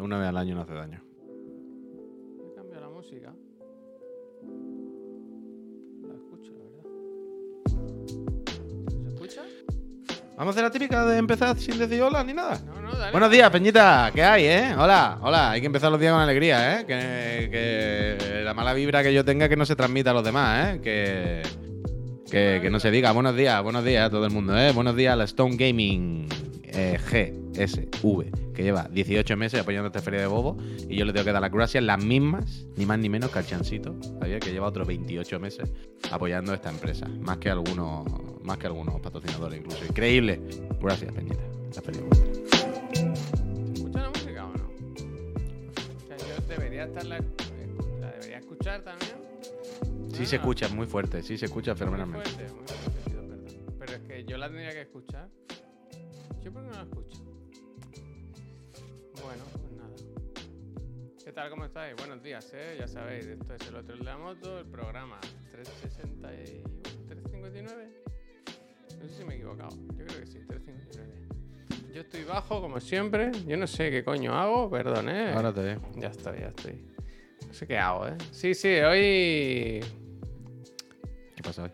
Una vez al año no hace daño. He cambiado la música. La escucho, la verdad. ¿Se escucha? Vamos a hacer la típica de empezar sin decir hola ni nada. No, no, dale. Buenos días, Peñita. ¿Qué hay, eh? Hola, hola. Hay que empezar los días con alegría, ¿eh? Que, que la mala vibra que yo tenga que no se transmita a los demás, ¿eh? Que, que, que no se diga buenos días, buenos días a todo el mundo, ¿eh? Buenos días a la Stone Gaming eh, GSV, que lleva 18 meses apoyando esta feria de bobo. Y yo le tengo que dar las gracias, las mismas, ni más ni menos que al Chancito, ¿sabía? Que lleva otros 28 meses apoyando esta empresa. Más que algunos, más que algunos patrocinadores, incluso. Increíble. Gracias, Peñita. La feria es vuestra. Debería estar la, la debería escuchar también. Sí se escucha muy fuerte, sí se escucha Muy fenomenalmente. fuerte, muy fuerte, perdón. Pero es que yo la tendría que escuchar. ¿Yo por qué no la escucho? Bueno, pues nada. ¿Qué tal? ¿Cómo estáis? Buenos días, ¿eh? Ya sabéis, esto es el otro de la moto, el programa 361, 359. No sé si me he equivocado. Yo creo que sí, 359. Yo estoy bajo, como siempre. Yo no sé qué coño hago, perdón, ¿eh? Ahora te veo. Ya estoy, ya estoy. No sé qué hago, ¿eh? Sí, sí, hoy ¿Qué pasa hoy?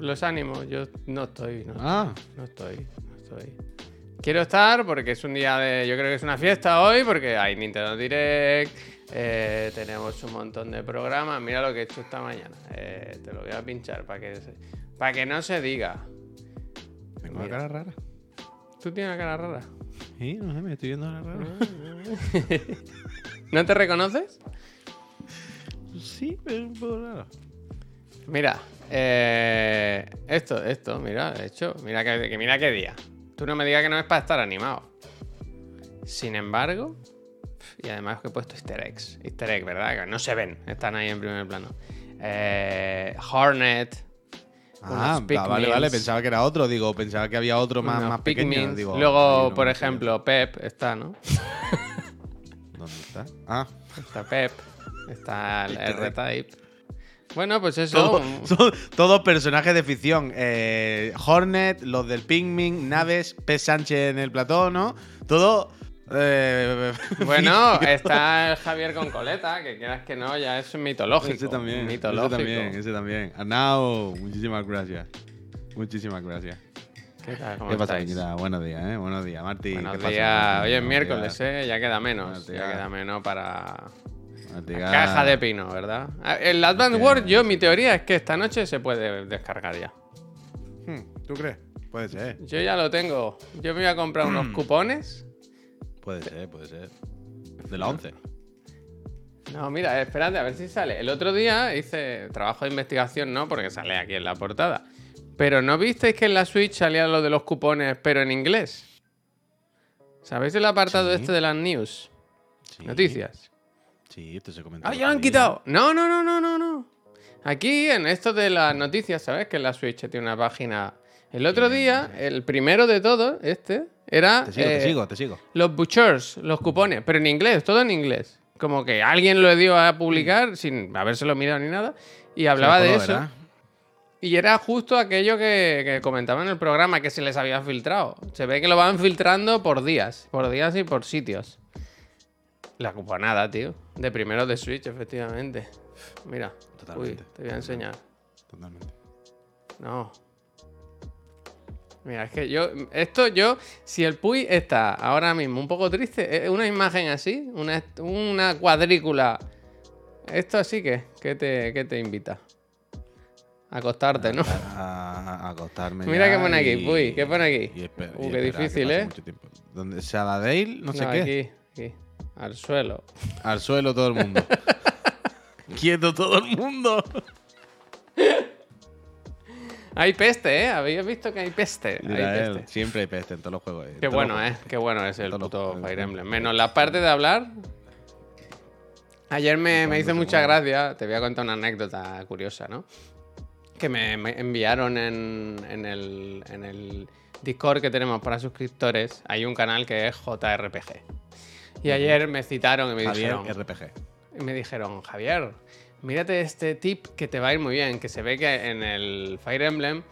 los ánimos, yo no estoy, no, Ah, no estoy, no estoy. Quiero estar porque es un día de, yo creo que es una fiesta hoy porque hay Nintendo Direct, eh, tenemos un montón de programas. Mira lo que he hecho esta mañana. Eh, te lo voy a pinchar para que, para que no se diga. tengo una cara rara. Tú tienes una cara rara. Sí, no sé, me estoy viendo una rara. ¿No te reconoces? Sí, pero un poco raro. Mira, eh, esto, esto, mira, de hecho, mira que, que mira qué día. Tú no me digas que no es para estar animado. Sin embargo, y además que he puesto easter eggs. Easter egg, ¿verdad? Que no se ven, están ahí en primer plano. Eh, Hornet. Ah, va- vale, vale, pensaba que era otro, digo, pensaba que había otro más, más pequeño. Digo, Luego, no por ejemplo, Pep está, ¿no? ¿Dónde está? Ah, Está Pep, está el. R-Type. Bueno, pues eso. todo- todos personajes de ficción. Eh, Hornet, los del Pikmin, Naves, P. Sánchez en el plató, ¿no? Todo. Eh, Bueno, está el Javier con coleta, que quieras que no, ya es mitológico. Ese también, Mitológico. ese también, ese también. Arnau, muchísimas gracias. Muchísimas gracias. ¿Qué tal? ¿Cómo ¿Qué pasa? Peñita? Buenos días, ¿eh? Buenos días, Marti. Buenos ¿Qué pasa, días. Hoy es miércoles. ¿eh? Ya queda menos. Ya queda menos para. Caja de pino, ¿verdad? Ah, El Advance. Wars, yo, mi teoría es que esta noche se puede descargar ya. Hmm, ¿Tú crees? Puede ser, Yo ya lo tengo. Yo me voy a comprar unos cupones. Puede ser, puede ser. De la 11. No, mira, espérate, a ver si sale. El otro día hice trabajo de investigación, ¿no? Porque sale aquí en la portada. Pero ¿no visteis que en la Switch salía lo de los cupones, pero en inglés? ¿Sabéis el apartado Sí. este de las news? Sí. Noticias. Sí, esto se comentó. ¡Ah, ya lo han día. quitado! No, no, no, no, no, no. Aquí, en esto de las noticias, ¿sabes? Que la Switch tiene una página. El otro día, el primero de todos, este, era. Te sigo, te eh, sigo, te sigo. Los butchers, los cupones, pero en inglés, todo en inglés. Como que alguien lo dio a publicar sin habérselo mirado ni nada. Y hablaba de eso. ¿verdad? Y era justo aquello que, que comentaba en el programa que se les había filtrado. Se ve que lo van filtrando por días. Por días y por sitios. La cuponada, tío. De primero de Switch, efectivamente. Mira. Totalmente. Uy, te voy a enseñar. Totalmente. No. Mira, es que yo. Esto yo. Si el Puy está ahora mismo un poco triste, es una imagen así, una, una cuadrícula. Esto así que, ¿qué te, qué te invita? A acostarte, ¿no? A, a acostarme. Mira qué pone aquí, y- Puy, ¿qué pone aquí? y Uh, y qué que difícil, pase ¿eh? tiempo. ¿Dónde? Sabadell, no sé No, qué. aquí, aquí. Al suelo. Al suelo todo el mundo. Quieto todo el mundo. Hay peste, ¿eh? Habéis visto que hay peste. Hay él, peste. siempre hay peste en todos los juegos. en Qué bueno, ¿eh? Qué bueno es el los puto Fire. Emblem. Menos la parte de hablar. Ayer me, me hizo mucha gracia. Te voy a contar una anécdota curiosa, ¿no? Que me, me enviaron en, en el, en el Discord que tenemos para suscriptores. Hay un canal que es JRPG. Y ayer me citaron y me Javier dijeron... RPG. Y me dijeron, Javier, Mírate este tip que te va a ir muy bien, que se ve que en el Fire Emblem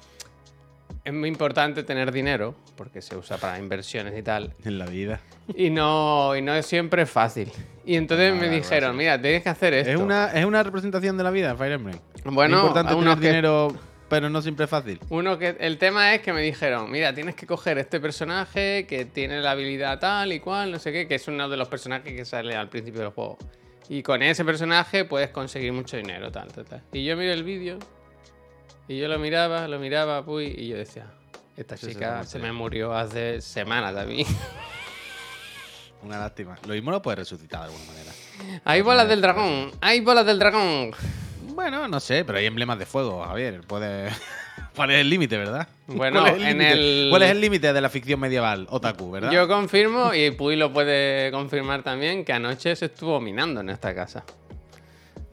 es muy importante tener dinero, porque se usa para inversiones y tal. En la vida. Y no, y no es siempre fácil. Y entonces Ah, me dijeron, mira, tienes que hacer esto. Es una, es una representación de la vida, Fire Emblem. Bueno, es importante tener que- dinero, pero no siempre es fácil. Uno que el tema es que me dijeron, mira, tienes que coger este personaje que tiene la habilidad tal y cual, no sé qué, que es uno de los personajes que sale al principio del juego. Y con ese personaje puedes conseguir mucho dinero, tal, tal, tal. Y yo miré el vídeo y yo lo miraba, lo miraba, puy, y yo decía, esta Eso chica se me murió hace semanas a mí. Una lástima. Lo mismo lo puedes resucitar de alguna manera. hay bolas del dragón, hay bolas del dragón. Bueno, no sé, pero hay emblemas de fuego, Javier. Puede... ¿Cuál es el límite, verdad? Bueno, ¿Cuál es en límite? el- ¿Cuál es el límite de la ficción medieval, otaku, verdad? Yo confirmo, y Puy lo puede confirmar también, que anoche se estuvo minando en esta casa.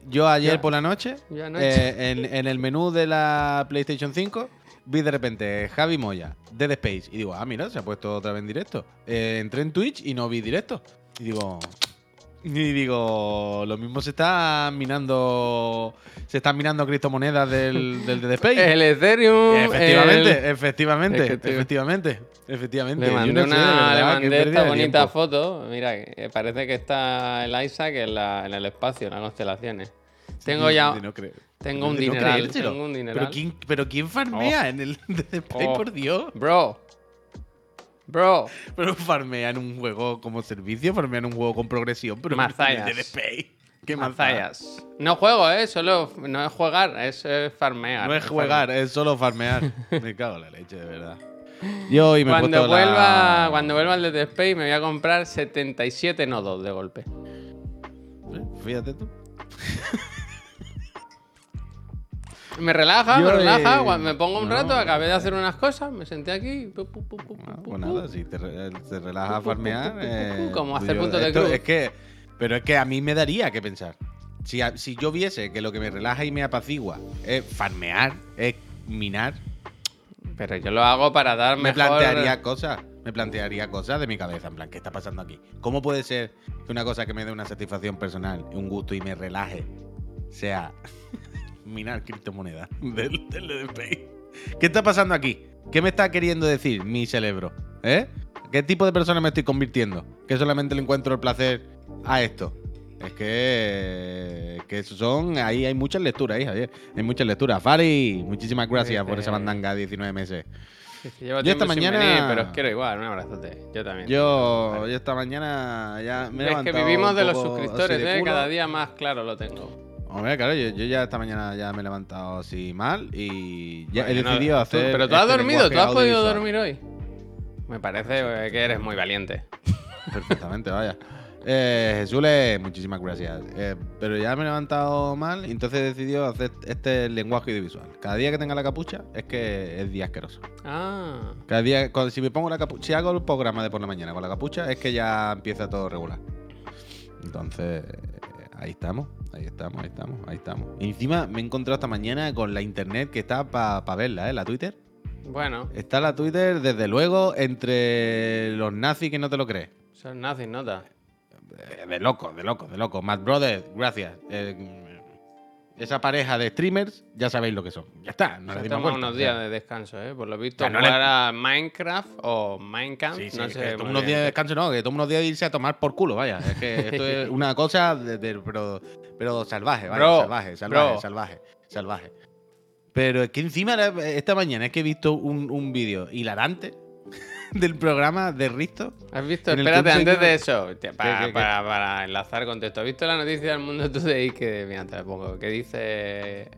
Yo ayer por la noche, eh, en, en el menú de la PlayStation 5, vi de repente Javi Moya, Dead Space. Y digo, ah, mira, se ha puesto otra vez en directo. Eh, entré en Twitch y no vi directo. Y digo. Y digo, lo mismo se está minando. Se están minando criptomonedas del, del Dead Space. El Ethereum. efectivamente, el- efectivamente, efectivamente, efectivamente. Le mandé, de una, verdad, le mandé esta de bonita tiempo. foto. Mira, que parece que está el Isaac en, la, en el espacio, en las constelaciones. Tengo ya. De no. Tengo un De dineral. tengo un dineral. ¿Pero quién, pero quién farmea en el Dead Space, Oh. por Dios? Bro. Bro. Pero farmea en un juego como servicio, farmea en un juego con progresión, pero Mazallas. Dead Space. ¿Qué mazallas? No juego, ¿eh? Solo. No es jugar, es, eh, farmear. No es jugar, es solo farmear. Me cago en la leche, de verdad. Yo hoy me Cuando vuelva, la... cuando vuelva al Dead Space me voy a comprar 77 nodos de golpe. Eh, Fíjate tú. Me relaja, Yo, me relaja. eh, me pongo un no. rato, acabé de hacer unas cosas, me senté aquí. pu, pu, pu, pu, Ah, pu, pues pu. nada, si te, re- te relaja farmear. eh, como hacer yo- punto de cruz. Es que, pero es que a mí me daría que pensar. Si, si yo viese que lo que me relaja y me apacigua es farmear, es minar, Pero yo lo hago para dar me mejor... plantearía cosas. Me plantearía cosas de mi cabeza, en plan, ¿qué está pasando aquí? ¿Cómo puede ser que una cosa que me dé una satisfacción personal, un gusto y me relaje, sea minar criptomonedas del, del Space? ¿Qué está pasando aquí? ¿Qué me está queriendo decir mi cerebro? ¿Eh? ¿Qué tipo de persona me estoy convirtiendo? Que solamente le encuentro el placer a esto. Es que, que son. Ahí hay muchas lecturas ahí, Javier. Hay muchas lecturas. Fari, muchísimas gracias por esa Eh, mandanga 19 meses. Sí, Yo esta mañana- venir, pero os quiero igual, un abrazote. Yo también. Yo, yo esta mañana ya me he es que vivimos de los suscriptores, de ¿eh? Cada día más claro lo tengo. Hombre, claro, yo, yo ya esta mañana ya me he levantado así mal y ya he decidido hacer. Pero tú has este dormido, tú has podido dormir hoy. Me parece eh, que eres muy valiente. Perfectamente, vaya. Eh, Jesús, muchísimas gracias. Eh, pero ya me he levantado mal y entonces he decidido hacer este lenguaje audiovisual. Cada día que tenga la capucha es que es día asqueroso. Ah, Cada día, cuando- si me pongo la capucha, si hago el programa de por la mañana con la capucha, es que ya empieza todo regular. Entonces, ahí estamos, ahí estamos, ahí estamos, ahí estamos. Y encima me he encontrado esta mañana con la internet que está para verla, ¿eh? La Twitter. bueno, Está la Twitter, desde luego, entre los nazis que no te lo crees. son nazis, nota. Eh, De loco, de loco, de loco. Matt Brothers, gracias. Eh, esa pareja de streamers, ya sabéis lo que son. Ya está, no le dimos unos o días sea. de descanso, ¿eh? Por lo visto, no le- jugar a Minecraft o Minecraft, Sí, sí, no sé. toma unos días de descanso, no, que toma unos días de irse a tomar por culo, vaya. Es que esto es una cosa, de- de- pero, pero salvaje, vaya. Bro, salvaje, salvaje, bro. salvaje, salvaje. Pero es que encima, esta mañana es que he visto un, un vídeo hilarante del programa de Risto. ¿Has visto? Espérate, antes de eso, para, enlazar con texto. ¿Has visto la noticia del mundo today que, mira, te la pongo, que dice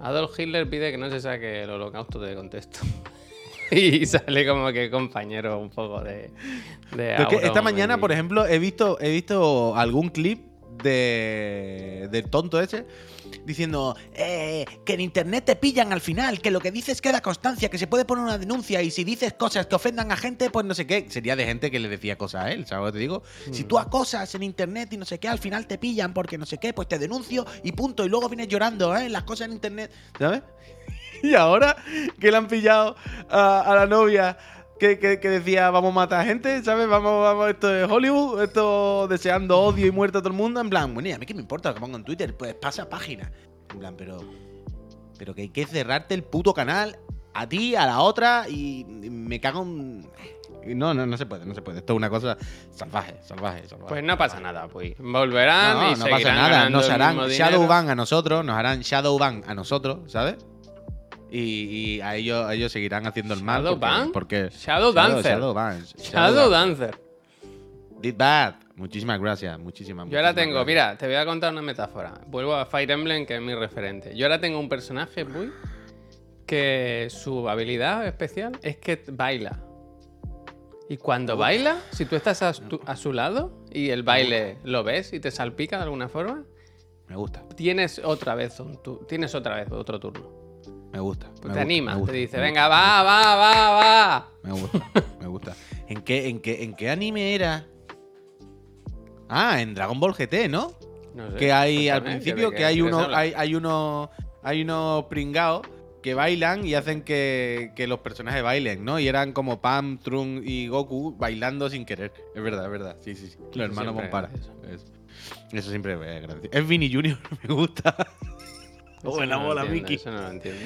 Adolf Hitler pide que no se saque el holocausto de contexto? y sale como que compañero un poco de... de esta mañana, y- por ejemplo, he visto, he visto algún clip de, del tonto ese diciendo eh, que en internet te pillan al final, que lo que dices queda constancia, que se puede poner una denuncia y si dices cosas que ofendan a gente, pues no sé qué. Sería de gente que le decía cosas a él, ¿sabes lo que te digo? Si tú acosas en internet y no sé qué, al final te pillan porque no sé qué, pues te denuncio y punto. Y luego vienes llorando, ¿eh? Las cosas en internet, ¿sabes? Y ahora que le han pillado a, a la novia que, que- que decía vamos a matar gente, ¿sabes? Vamos, vamos, esto es Hollywood, esto deseando odio y muerte a todo el mundo. En plan, bueno, ¿y a mí qué me importa lo que pongo en Twitter? Pues pasa página. En plan, pero. Pero que hay que cerrarte el puto canal a ti, a la otra, y me cago en. No, no, no se puede, no se puede. Esto es una cosa salvaje, salvaje, salvaje. Pues no pasa nada, pues. Volverán no, y no pasa nada. Nos harán. Shadowban a nosotros, nos harán Shadowban a nosotros, ¿sabes? Y, y a ellos, a ellos seguirán haciendo el mal. porque- ¿Shadowban? Porque, Shadow Dancer. Shadowban. Shadow Dancer. Did bad. Muchísimas gracias, muchísimas Yo ahora muchísimas tengo, gracias. mira, te voy a contar una metáfora. Vuelvo a Fire Emblem, que es mi referente. Yo ahora tengo un personaje, muy que su habilidad especial es que baila. Y cuando baila, si tú estás a, su- a su lado y el baile lo ves y te salpica de alguna forma, Me gusta, tienes otra vez un tu- tienes otra vez otro turno. Me gusta. Me te gusta, anima, me gusta, te dice, venga, va, va, va, va. Me gusta, me gusta. ¿En qué, en, qué, ¿En qué anime era? Ah, en Dragon Ball GT, ¿no? No sé, que hay al principio ¿de que hay uno, hay, hay uno, hay unos pringados que bailan y hacen que, que los personajes bailen, ¿no? Y eran como Pam, Trunks y Goku bailando sin querer. Es verdad, es verdad. Sí, sí, sí. Los hermanos es eso. Eso. Eso siempre es gracioso. Es Vinny Jr., me gusta. Buena no lo bola, Mickey. Eso no lo entiendo.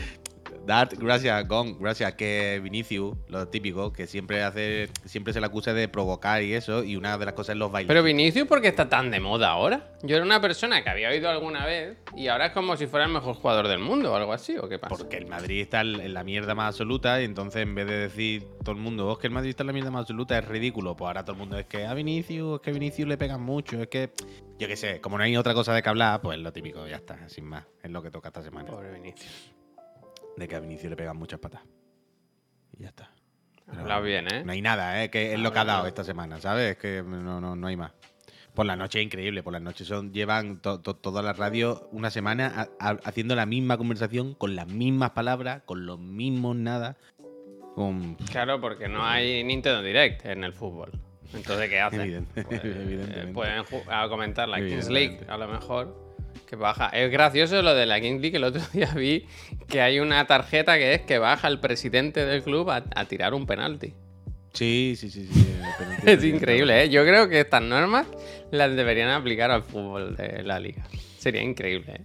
Dart, gracias, Gong, gracias. Que Vinicius, lo típico, que siempre hace, siempre se le acusa de provocar y eso, y una de las cosas es los bailes. Pero Vinicius, ¿por qué está tan de moda ahora? Yo era una persona que había oído alguna vez y ahora es como si fuera el mejor jugador del mundo o algo así, ¿o qué pasa? Porque el Madrid está en la mierda más absoluta y entonces en vez de decir todo el mundo, "Oh, es que el Madrid está en la mierda más absoluta, es ridículo. Pues ahora todo el mundo es que a Vinicius, es que a Vinicius le pegan mucho, es que, yo qué sé, como no hay otra cosa de que hablar, pues lo típico, ya está, sin más. Es lo que toca esta semana. Pobre Vinicius. De que a Vinicius le pegan muchas patas. Y ya está. Hablado bien, ¿eh? No hay nada, ¿eh? que es lo que ha dado esta semana, ¿sabes? Es que no, no, no hay más. Por la noche es increíble, por las noches son, llevan to- to- toda la radio una semana a- a- haciendo la misma conversación, con las mismas palabras, con los mismos nada. Con... Claro, porque no hay Nintendo Direct en el fútbol. Entonces, ¿qué hacen? Evidente- Pues, eh, pueden a comentar la Kings League, a lo mejor. Que baja. Es gracioso lo de la Kings League. El otro día vi que hay una tarjeta que es que baja el presidente del club a, a tirar un penalti. Sí, sí, sí. sí Es increíble, ¿eh? Yo creo que estas normas las deberían aplicar al fútbol de la liga. Sería increíble, ¿eh?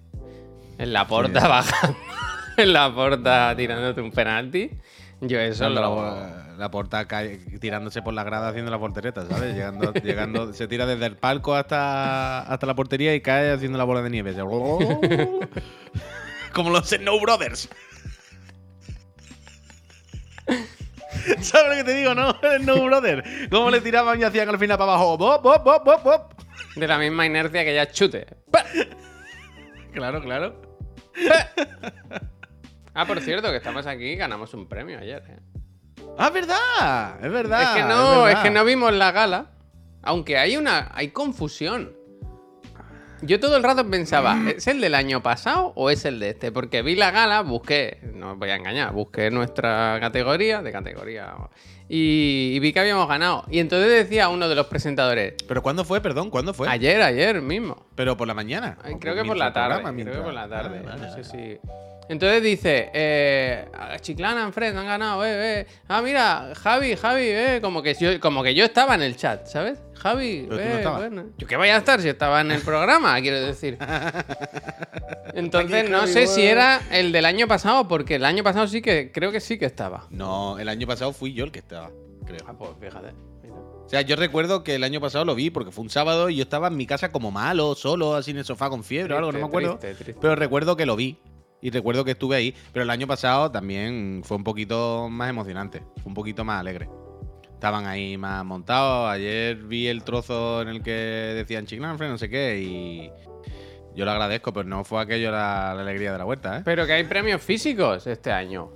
En la porta Sí. bajando, en la porta tirándote un penalti. Yo eso lo... la porta cae- tirándose por la grada haciendo la portereta, ¿sabes? Llegando, llegando, se tira desde el palco hasta, hasta la portería y cae haciendo la bola de nieve. Como los Snow Brothers. ¿Sabes lo que te digo, no? Snow Brothers. ¿Cómo le tiraban y hacían al final para abajo? ¡Bop, bop, bop, bop, bop! De la misma inercia que ya chute. Claro, claro. Ah, por cierto, que estamos aquí y ganamos un premio ayer, ¿eh? ¡Ah, es verdad! Es verdad. es que no, es, que no vimos la gala. Aunque hay una. hay confusión. Yo todo el rato pensaba, ¿es el del año pasado o es el de este? Porque vi la gala, busqué, no os voy a engañar, busqué nuestra categoría, de categoría, y, y vi que habíamos ganado. Y entonces decía uno de los presentadores, ¿Pero cuándo fue, perdón? ¿Cuándo fue? ayer, ayer mismo. ¿Pero por la mañana? Ay, ¿O creo que por la tarde. programa, Creo que por la tarde. No sé si. Entonces dice, eh, Chiclana Fred han ganado, eh, eh. Ah, mira, Javi, Javi, eh. Como que yo, como que yo estaba en el chat, ¿sabes? Javi, no eh, bueno. Yo que vaya a estar si estaba en el programa, quiero decir. Entonces no sé si era el del año pasado, porque el año pasado sí que creo que sí que estaba. No, el año pasado fui yo el que estaba, creo. Ah, pues fíjate. O sea, yo recuerdo que el año pasado lo vi porque fue un sábado y yo estaba en mi casa como malo, solo, así en el sofá con fiebre o algo, no me acuerdo. triste, triste. Pero recuerdo que lo vi. Y recuerdo que estuve ahí. Pero el año pasado también fue un poquito más emocionante. Fue un poquito más alegre. Estaban ahí más montados. Ayer vi el trozo en el que decían Chiclanfre, no sé qué. Y yo lo agradezco, pero no fue aquello la, la alegría de la vuelta, ¿eh? Pero que hay premios físicos este año.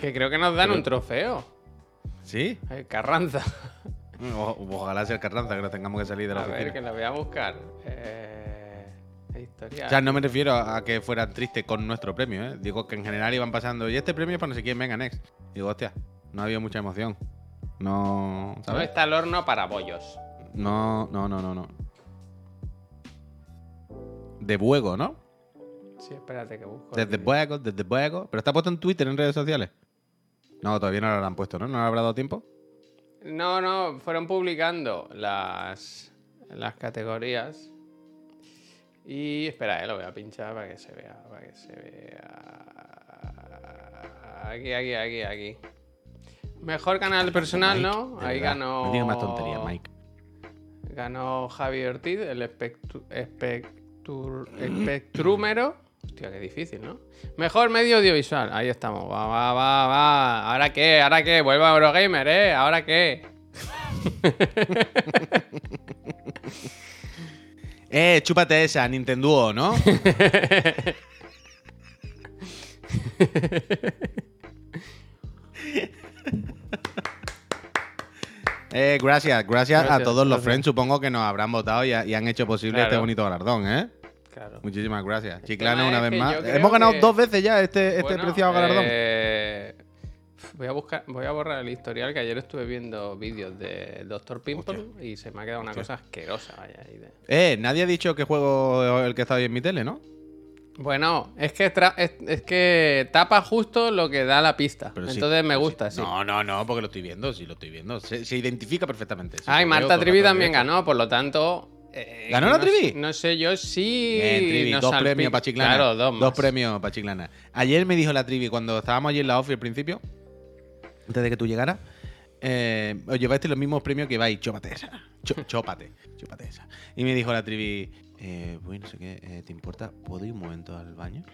Que creo que nos dan Pero- un trofeo. Sí. Carranza. O- ojalá sea el Carranza que no tengamos que salir de la A ver, que lo voy a buscar. Eh, historia. O sea, no me refiero a que fueran tristes con nuestro premio, ¿eh? Digo que en general iban pasando, y este premio es para no sé quién, venga, next. Digo, hostia, no había mucha emoción. No, No ¿sabes? está el horno para bollos. No, no, no, no, no. De Buego, ¿no? Sí, espérate que busco. Desde Buego, desde Buego. Pero está puesto en Twitter, en redes sociales. No, todavía no lo han puesto, ¿no? ¿No le habrá dado tiempo? No, no, fueron publicando las, las categorías. Y espera, eh, lo voy a pinchar para que se vea. Para que se vea. Aquí, aquí, aquí, aquí. Mejor canal personal, ¿no? Ahí verdad, ganó. No digas más tonterías, Mike. Ganó Javi Ortiz, el espectru, espectru- espectrúmero. Hostia, qué difícil, ¿no? Mejor medio audiovisual. Ahí estamos. Va, va, va, va. ¿Ahora qué? ¿Ahora qué? Vuelvo a Eurogamer, ¿eh? ¿Ahora qué? Eh, chúpate esa, Nintendo, ¿no? Eh, gracias, gracias, a todos los gracias. friends, supongo que nos habrán votado y, y han hecho posible este bonito galardón, ¿eh? Claro. Muchísimas gracias. Chiclana, una vez más. Hemos ganado que- dos veces ya este, este Bueno, preciado galardón. eh, voy a buscar, voy a borrar el historial que ayer estuve viendo vídeos de Dr. Pimple y se me ha quedado una cosa asquerosa. Vaya, ahí de- Eh, nadie ha dicho qué juego el que está hoy en mi tele, ¿no? Bueno, es que es, es que tapa justo lo que da la pista. Pero sí, Entonces me gusta, sí. No, no, no, porque lo estoy viendo, sí lo estoy viendo. Se, se identifica perfectamente. Ay, Marta Trivi también ganó, por lo tanto. eh, ¿Ganó la no Trivi? No sé, yo sí. Bien, Trivi, nos dos premios para Chiclana. Claro, dos más. premios para Chiclana. Ayer me dijo la Trivi, cuando estábamos allí en la OFI al principio, antes de que tú llegaras, eh, os llevaste los mismos premios que vais, chópate esa. Chópate, chópate esa. Y me dijo la Trivi, eh, bueno, no sé qué, eh, ¿te importa? ¿Puedo ir un momento al baño?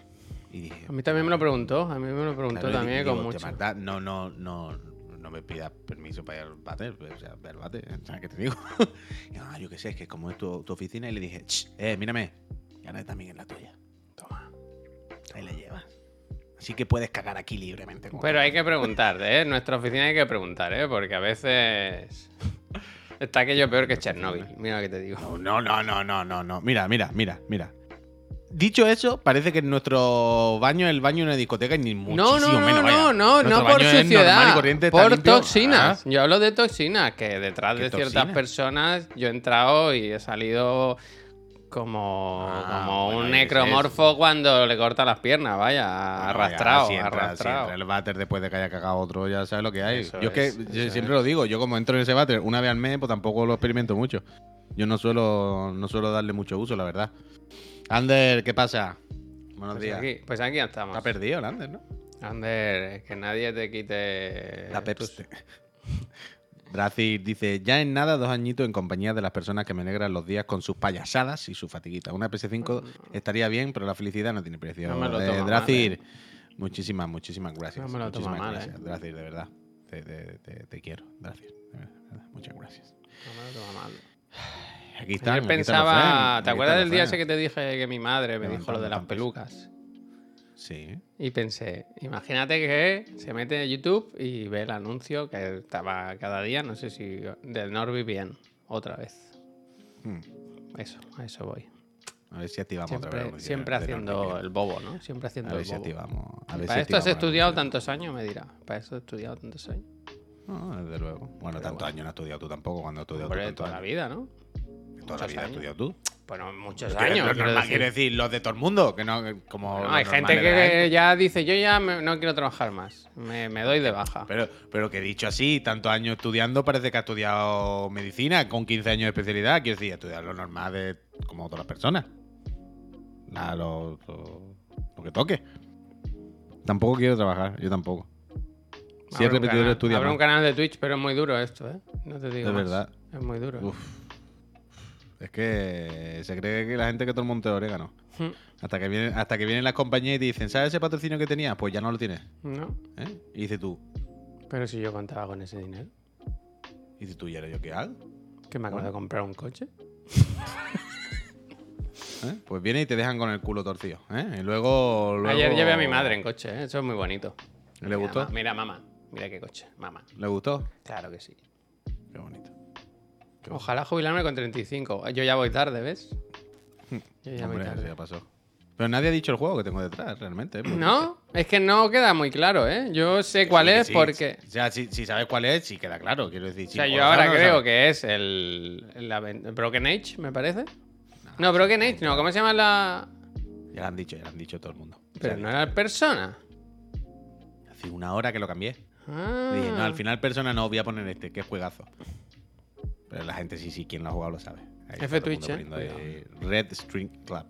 Y dije, A mí también me lo preguntó, a mí me lo preguntó Claro, también digo, con "Hostia, mucho. Marta, no, no, no, no me pidas permiso para ir al pues, o sea, ve al váter, ¿sabes qué te digo? Y, ah, yo qué sé, es que como es tu, tu oficina, y le dije, "Ch, eh, mírame, y ahora también es la tuya. Toma, ahí la llevas. Así que puedes cagar aquí libremente. Pero hay que preguntar, ¿eh? En nuestra oficina hay que preguntar, ¿eh? Porque a veces. Está aquello peor que Chernobyl. Mira lo que te digo. No, no, no, no, no, no. Mira, mira, mira, mira. Dicho eso, parece que nuestro baño es el baño de una discoteca y ni muchísimo No, no, no, menos. no, no, no por es suciedad, por toxinas. Ah, Yo hablo de toxinas, que detrás ¿Qué de ciertas personas yo he entrado y he salido como, Ah, como bueno, un necromorfo cuando le corta las piernas, vaya, Bueno, arrastrado, ya, si entra- arrastrado. el váter después de que haya cagado otro, ya sabes lo que hay. Eso yo es que yo siempre es. lo digo, yo como entro en ese váter una vez al mes, pues tampoco lo experimento mucho. Yo no suelo, no suelo darle mucho uso, la verdad. Ander, ¿qué pasa? Buenos Pues días. aquí, pues aquí estamos. Está perdido el Ander, ¿no? Ander, que nadie te quite La tus- Dracir dice, ya en nada, dos añitos en compañía de las personas que me alegran los días con sus payasadas y su fatiguita. Una PS5 estaría bien, pero la felicidad no tiene precio. No me lo Eh, mal, Dracir, ¿eh? muchísimas, muchísimas gracias. No me lo toma muchísimas mal, gracias, ¿eh? Dracir, de verdad. Te, te- te- te quiero, Dracir. de verdad, Muchas gracias. No me lo toma mal. Aquí están. Ayer pensaba, ¿te acuerdas del día ese que te dije que mi madre me dijo lo de las pelucas? Sí. Y pensé, imagínate que se mete en YouTube y ve el anuncio que estaba cada día, no sé si del NordVPN, otra vez. Hmm. Eso, a eso voy. A ver si activamos otra vez. Siempre, siempre haciendo el bobo, ¿no? Siempre haciendo A ver el si activamos. A ver Para si esto has estudiado tantos años, me dirá. Para eso he estudiado tantos años. No, desde luego. Bueno, tantos años no has estudiado tú tampoco cuando has estudiado Hombre, tú toda la vida, ¿no? Toda la vida has estudiado tú. Bueno, muchos años. lo normal, decir. quiero decir, los de todo el mundo, que no, como. No, hay gente que ya dice, yo ya me- no quiero trabajar más. Me, me doy de baja. Pero, pero que dicho así, tantos años estudiando, parece que ha estudiado medicina con 15 años de especialidad. Quiero decir, estudiar lo normal de como todas las personas. La- lo, lo- lo que toque. Tampoco quiero trabajar, yo tampoco. Si Abre es un repetidor, canal- estudia abre más. un canal de Twitch, pero es muy duro esto, ¿eh? No te digo Es verdad. Es muy duro. Uf. Es que se cree que la gente que todo el mundo es orégano. Hmm. Hasta que, vienen, hasta que vienen las compañías y te dicen, ¿sabes ese patrocinio que tenías? Pues ya no lo tienes. No, ¿eh? Y dices tú, pero si yo contaba con ese dinero. y dices tú, ¿y ahora yo qué hago? Que me acabo Bueno. de comprar un coche. ¿Eh? Pues viene y te dejan con el culo torcido. ¿eh? Y luego, luego- Ayer llevé a mi madre en coche, ¿eh? Eso es muy bonito. ¿Le Mira, gustó? ma- Mira, mamá. Mira qué coche. Mamá. ¿Le gustó? Claro que sí. Qué bonito. Ojalá jubilarme con 35. Yo ya voy tarde, ¿ves? Yo ya voy Hombre, eso tarde. ya pasó. Pero nadie ha dicho el juego que tengo detrás, realmente. ¿eh? No, es que no queda muy claro, ¿eh? Yo sé cuál es sí. porque... O sea, si, si sabes cuál es, sí queda claro. Quiero decir, O si sea, yo ahora no creo sabes. que es el, el aven- Broken Age, me parece. No, Broken Age, no, ¿cómo se llama la...? Ya lo han dicho, ya lo han dicho todo el mundo. Pero O no era el Persona. Hace una hora que lo cambié. Ah. Dije, no, al final persona no, voy a poner este, que es juegazo. Pero la gente sí, sí, quien lo ha jugado lo sabe. Ahí F Twitch, eh, Red String Club.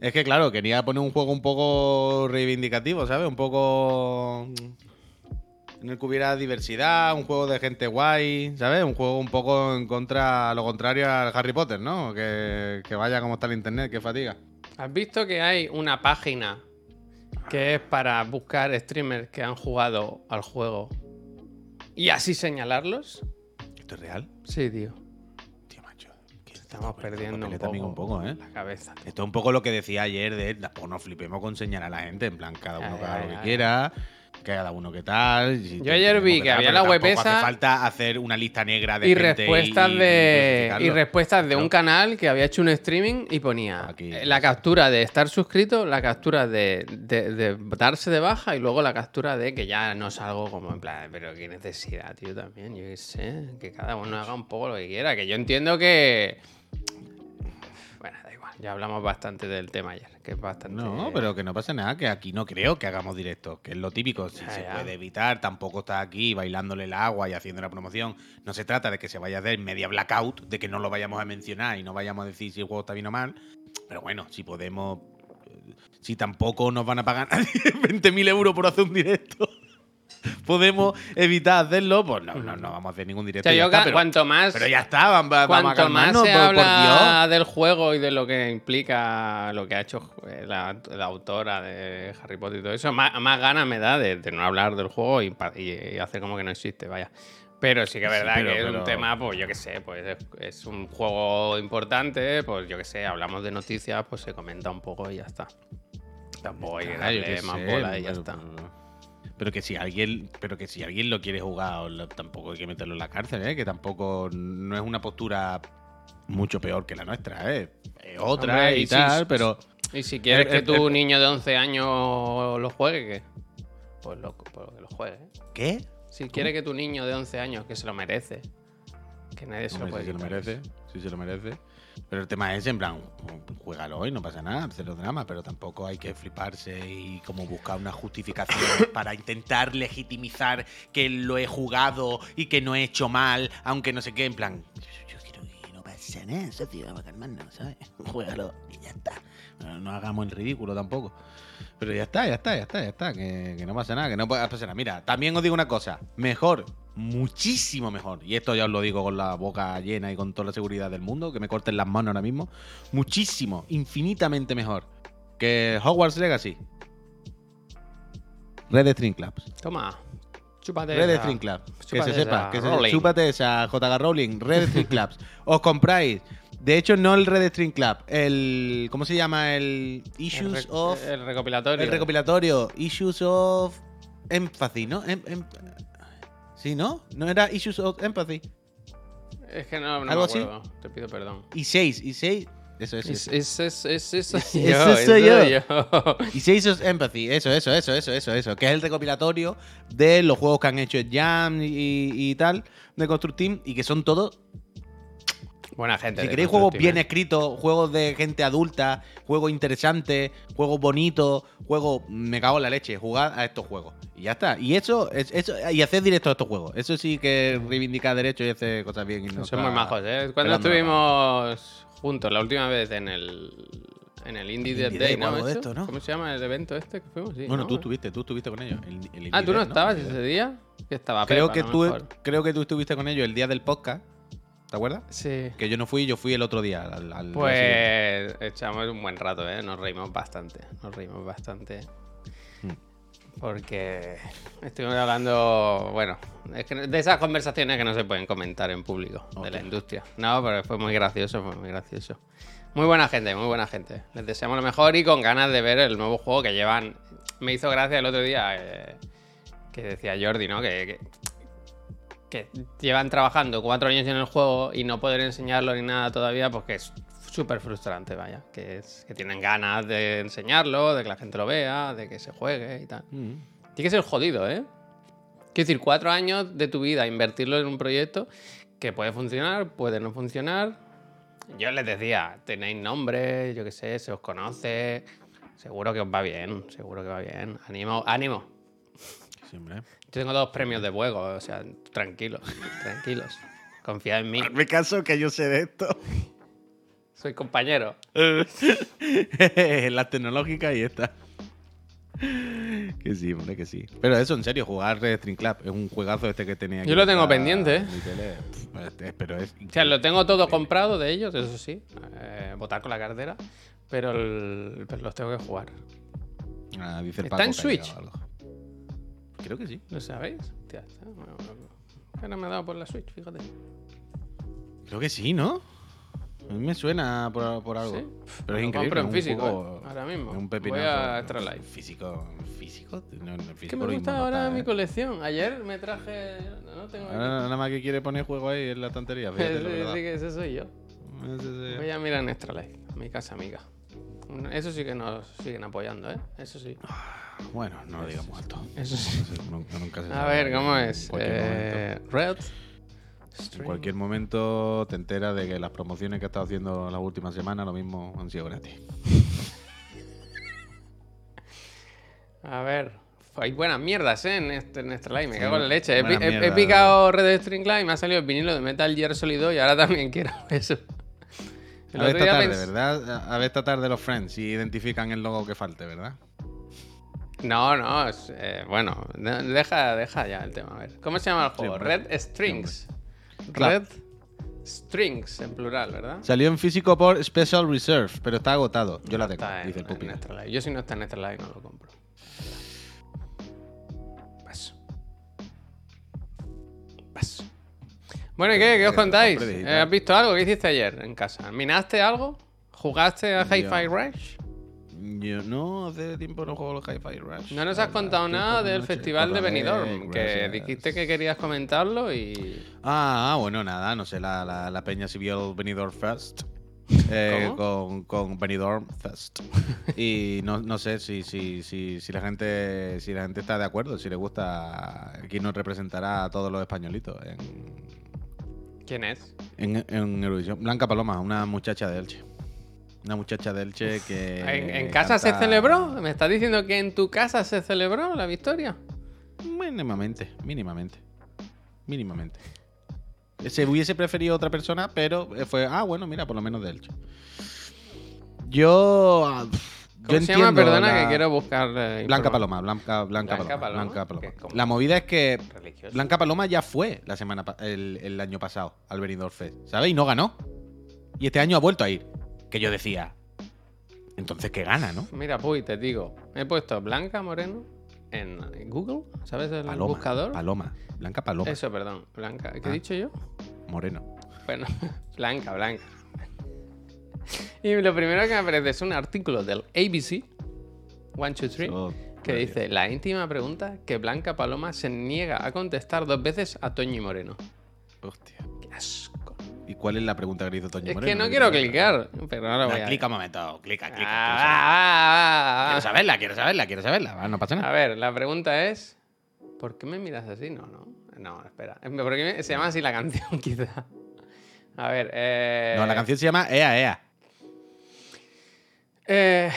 Es que claro, quería poner un juego un poco reivindicativo, ¿sabes? Un poco mm, en el que hubiera diversidad, un juego de gente guay, ¿sabes? Un juego un poco en contra, lo contrario al Harry Potter, ¿no? Que, que vaya como está el internet, que fatiga. ¿Has visto que hay una página que es para buscar streamers que han jugado al juego y así señalarlos? ¿Esto es real? Sí, tío. Tío, macho. que Estamos perdiendo un poco, amigo, un poco, ¿eh? la cabeza. tío. Esto es un poco lo que decía ayer de pues no flipemos con enseñar a la gente, en plan, cada uno Ya, que haga lo que quiera, cada uno que tal. si Yo ayer vi que tal, había la web esa- Hace falta hacer una lista negra de Y gente respuestas y- de y respuestas de un canal que había hecho un streaming y ponía Aquí. eh, la captura de estar suscrito, la captura de, de- de darse de baja y luego la captura de que ya no salgo como en plan, pero qué necesidad, tío, también, yo qué sé, que cada uno haga un poco lo que quiera, que yo entiendo que ya hablamos bastante del tema ayer, que es bastante No, pero que no pasa nada, que aquí no creo que hagamos directo, que es lo típico. Si Ya, se ya. puede evitar, tampoco está aquí bailándole el agua y haciendo la promoción. No se trata de que se vaya a hacer media blackout, de que no lo vayamos a mencionar y no vayamos a decir si el juego está bien o mal. Pero bueno, si podemos. eh, Si tampoco nos van a pagar nadie 20.000 euros por hacer un directo, podemos evitar hacerlo, pues no, no, no vamos a hacer ningún O directo. sea, y ya yo está, pero, cuanto más pero ya está, vamos, vamos a Cuanto más se por, por habla del juego y de lo que implica lo que ha hecho eh, la, la autora de Harry Potter y todo eso, más, más ganas me da de, de no hablar del juego y, y- y hacer como que no existe, vaya. Pero sí que es Sí, verdad pero- que es pero- un tema, pues yo qué sé, pues es, es un juego importante, pues yo qué sé, hablamos de noticias, pues se comenta un poco y ya está. Tampoco hay que darle más bola y ya está. pero- Pero que si alguien, pero que si alguien lo quiere jugar, tampoco hay que meterlo en la cárcel, ¿eh? Que tampoco no es una postura mucho peor que la nuestra, ¿eh? Es otra Hombre, y, y si- tal, pero Y si quieres Eh, que eh, tu eh, niño de 11 años lo juegue, ¿qué? Pues, lo, pues lo juegue. ¿qué? Si quiere que tu niño de 11 años, que se lo merece, que nadie se lo puede si se lo merece, si se lo merece. Pero el tema es en plan, juégalo y no pasa nada, cero drama, pero tampoco hay que fliparse y como buscar una justificación para intentar legitimizar que lo he jugado y que no he hecho mal, aunque no sé qué, en plan, yo quiero que no pase nada, socio, vamos a calmarnos, ¿sabes? Juégalo y ya está. No, no hagamos el ridículo tampoco. Pero ya está, ya está, ya está, ya está, que, que no pasa nada, que no puede pasar nada. Mira, también os digo una cosa, mejor, muchísimo mejor, y esto ya os lo digo con la boca llena y con toda la seguridad del mundo, que me corten las manos ahora mismo, muchísimo, infinitamente mejor que Hogwarts Legacy. Red String Clubs. Toma, chúpate. Red esa. String Club. Que se sepa, que se chúpate esa JG Rowling, Red String Clubs. Os compráis. De hecho, no el Red String Club, el. ¿Cómo se llama? El Issues of. el recopilatorio. El recopilatorio, Issues of Empathy, ¿no? Em- em- sí, ¿no? No era Issues of Empathy. Es que no, no ¿Algo me así? Te pido perdón. Y 6, y 6. Eso, eso, Es, eso. es, es, es, eso Es- eso yo, soy eso yo. yo. Y 6 of Empathy, eso, eso, eso, eso, eso, eso. Que es el recopilatorio de los juegos que han hecho Jam y, y tal, de Construct Team, y que son todos Buena gente. Si queréis juegos bien ¿eh? escritos, juegos de gente adulta, juegos interesantes, juegos bonitos, juegos. Me cago en la leche, jugad a estos juegos. Y ya está. Y eso, es- eso y hacer directo a estos juegos. Eso sí que reivindica derechos y hace cosas bien. Y no Son muy majos, ¿eh? Cuando estuvimos juntos la última vez en el. En el Indie Dead Day, ¿no? algo de Esto? esto, ¿no? ¿Cómo se llama el evento este que fuimos? Sí, Bueno, ¿no? tú estuviste, tú estuviste con ellos. el- el Ah, ¿tú no estabas ese día? Que estaba Creo Pepa, que, tú, Mejor. creo que tú estuviste con ellos el día del podcast. ¿Te acuerdas? Sí. Que yo no fui, yo fui el otro día. Al, al día. Pues echamos un buen rato, ¿eh? Nos reímos bastante. Nos reímos bastante. Hmm. Porque estuvimos hablando, bueno, es que de esas conversaciones que no se pueden comentar en público de la industria. No, pero fue muy gracioso, fue muy gracioso. Muy buena gente, muy buena gente. Les deseamos lo mejor y con ganas de ver el nuevo juego que llevan. Me hizo gracia el otro día eh, que decía Jordi, ¿no? Que, que, que llevan trabajando cuatro años en el juego y no poder enseñarlo ni nada todavía, pues que es súper frustrante, vaya. Que, es, que tienen ganas de enseñarlo, de que la gente lo vea, de que se juegue y tal. Mm. Tiene que ser jodido, ¿eh? Quiero decir, cuatro años de tu vida, invertirlo en un proyecto que puede funcionar, puede no funcionar. Yo les decía, tenéis nombre, yo qué sé, se os conoce. Seguro que os va bien, seguro que va bien. Ánimo, ánimo. Sí, hombre. Yo tengo dos premios de juego, o sea, tranquilos, tranquilos. Confía en mí. Hazme caso que yo sé de esto. Soy compañero. Las tecnológicas y esta. Que sí, hombre, que sí. Pero eso, en serio, jugar Red String Club es un juegazo este que tenía aquí. Yo lo tengo en pendiente, ¿eh? mi tele. Pff, este- Pero es. O sea, lo tengo todo comprado de ellos, eso sí. eh, votar con la cartera. Pero, el- pero los tengo que jugar. Ah, dice el ¿Está Paco en Switch? Creo que sí. ¿Lo sabéis? Hostia, está- bueno, bueno. Ahora me ha dado por la Switch, fíjate. Creo que sí, ¿no? A mí me suena por, por algo. ¿Sí? Pero es Lo increíble. compro en un físico, juego- eh, ahora mismo. Un Voy pepinazo. a Extra Life. Físico. ¿Físico? No, físico que me gusta no ahora está, mi ¿eh? colección. Ayer me traje. No tengo. Ahora nada más que quiere poner juego ahí en la estantería. Fíjate, Sí, la sí, que ese soy yo. Ese. Voy a mirar en Extra Life, a mi casa amiga. Eso sí que nos siguen apoyando, ¿eh? Eso sí. Bueno, no lo digamos alto. Eso sí. No sé, nunca, nunca se A ver, ¿cómo es? Eh, Red. En cualquier momento te enteras de que las promociones que he estado haciendo las últimas semanas lo mismo han sido gratis. A ver. Hay buenas mierdas, ¿eh? En, este, en Extra Life. Me Sí, cago en la leche. He, picado Red String Live y me ha salido el vinilo de Metal Gear Solid 2 y ahora también quiero eso. El A ver esta tarde, pens- ¿verdad? A ver esta tarde los friends y identifican el logo que falte, ¿verdad? No, no, es, eh, bueno, de- deja, deja ya el tema. A ver, ¿cómo se llama el juego? Red Strings. Red Strings, en plural, ¿verdad? Salió en físico por Special Reserve, pero está agotado. Yo la tengo, en, dice el pupi. Yo si no está en Extra Life no lo compro. Paso. Paso. Bueno, ¿y qué? ¿Qué os contáis? Eh, ¿Has visto algo? ¿Qué hiciste ayer en casa? ¿Minaste algo? ¿Jugaste a Hi-Fi Rush? Yo no, hace tiempo no juego los Hi-Fi Rush. No nos has contado nada del noche. festival de Benidorm, que dijiste que querías comentarlo y... Ah, ah, bueno, nada, no sé, la, la, la peña se vio el Benidorm Fest. eh, con, con Benidorm Fest. y no, no sé si, si, si, si la gente si la gente está de acuerdo, si le gusta quién nos representará a todos los españolitos en, ¿Quién es? en, en Eurovisión. Blanca Paloma, una muchacha de Elche. Una muchacha de Elche que. ¿En, en casa se celebró? ¿Me estás diciendo que en tu casa se celebró la victoria? Mínimamente, mínimamente. Mínimamente. Se hubiese preferido otra persona, pero fue, ah, bueno, mira, por lo menos de Elche. Yo. ah, ¿Cómo yo se llama? Perdona la- que quiero buscar. eh, Blanca Paloma, Blanca, Blanca, Blanca Paloma, Blanca La movida es que Religioso. Blanca Paloma ya fue la semana el, el año pasado al Benidorm Fest, ¿sabes? Y no ganó. Y este año ha vuelto a ir. Que yo decía, entonces que gana, ¿no? Mira, Puy, te digo. He puesto Blanca Moreno en Google, ¿sabes? El Paloma. buscador. Paloma. Blanca Paloma. Eso, perdón. Blanca. ¿Qué Ah. he dicho yo? Moreno. Bueno, Blanca, Blanca. Y lo primero que me aparece es un artículo del ABC, 1, 2, 3, Eso, que pues, dice la íntima pregunta que Blanca Paloma se niega a contestar dos veces a Toñi Moreno. Hostia. Qué asco. ¿Y cuál es la pregunta que le hizo Toño Es Moreno? que no quiero clicar, pero ahora voy Da, a... clica un momento, clica, clica. Ah, quiero saberla. ah, ah, ah. Quiero saberla, quiero saberla, quiero saberla. Va, no pasa A nada. ver, la pregunta es... ¿Por qué me miras así? No, no. No, espera. ¿Por qué me- se llama así la canción, quizá? A ver, eh... No, la canción se llama Ea Ea. Eh,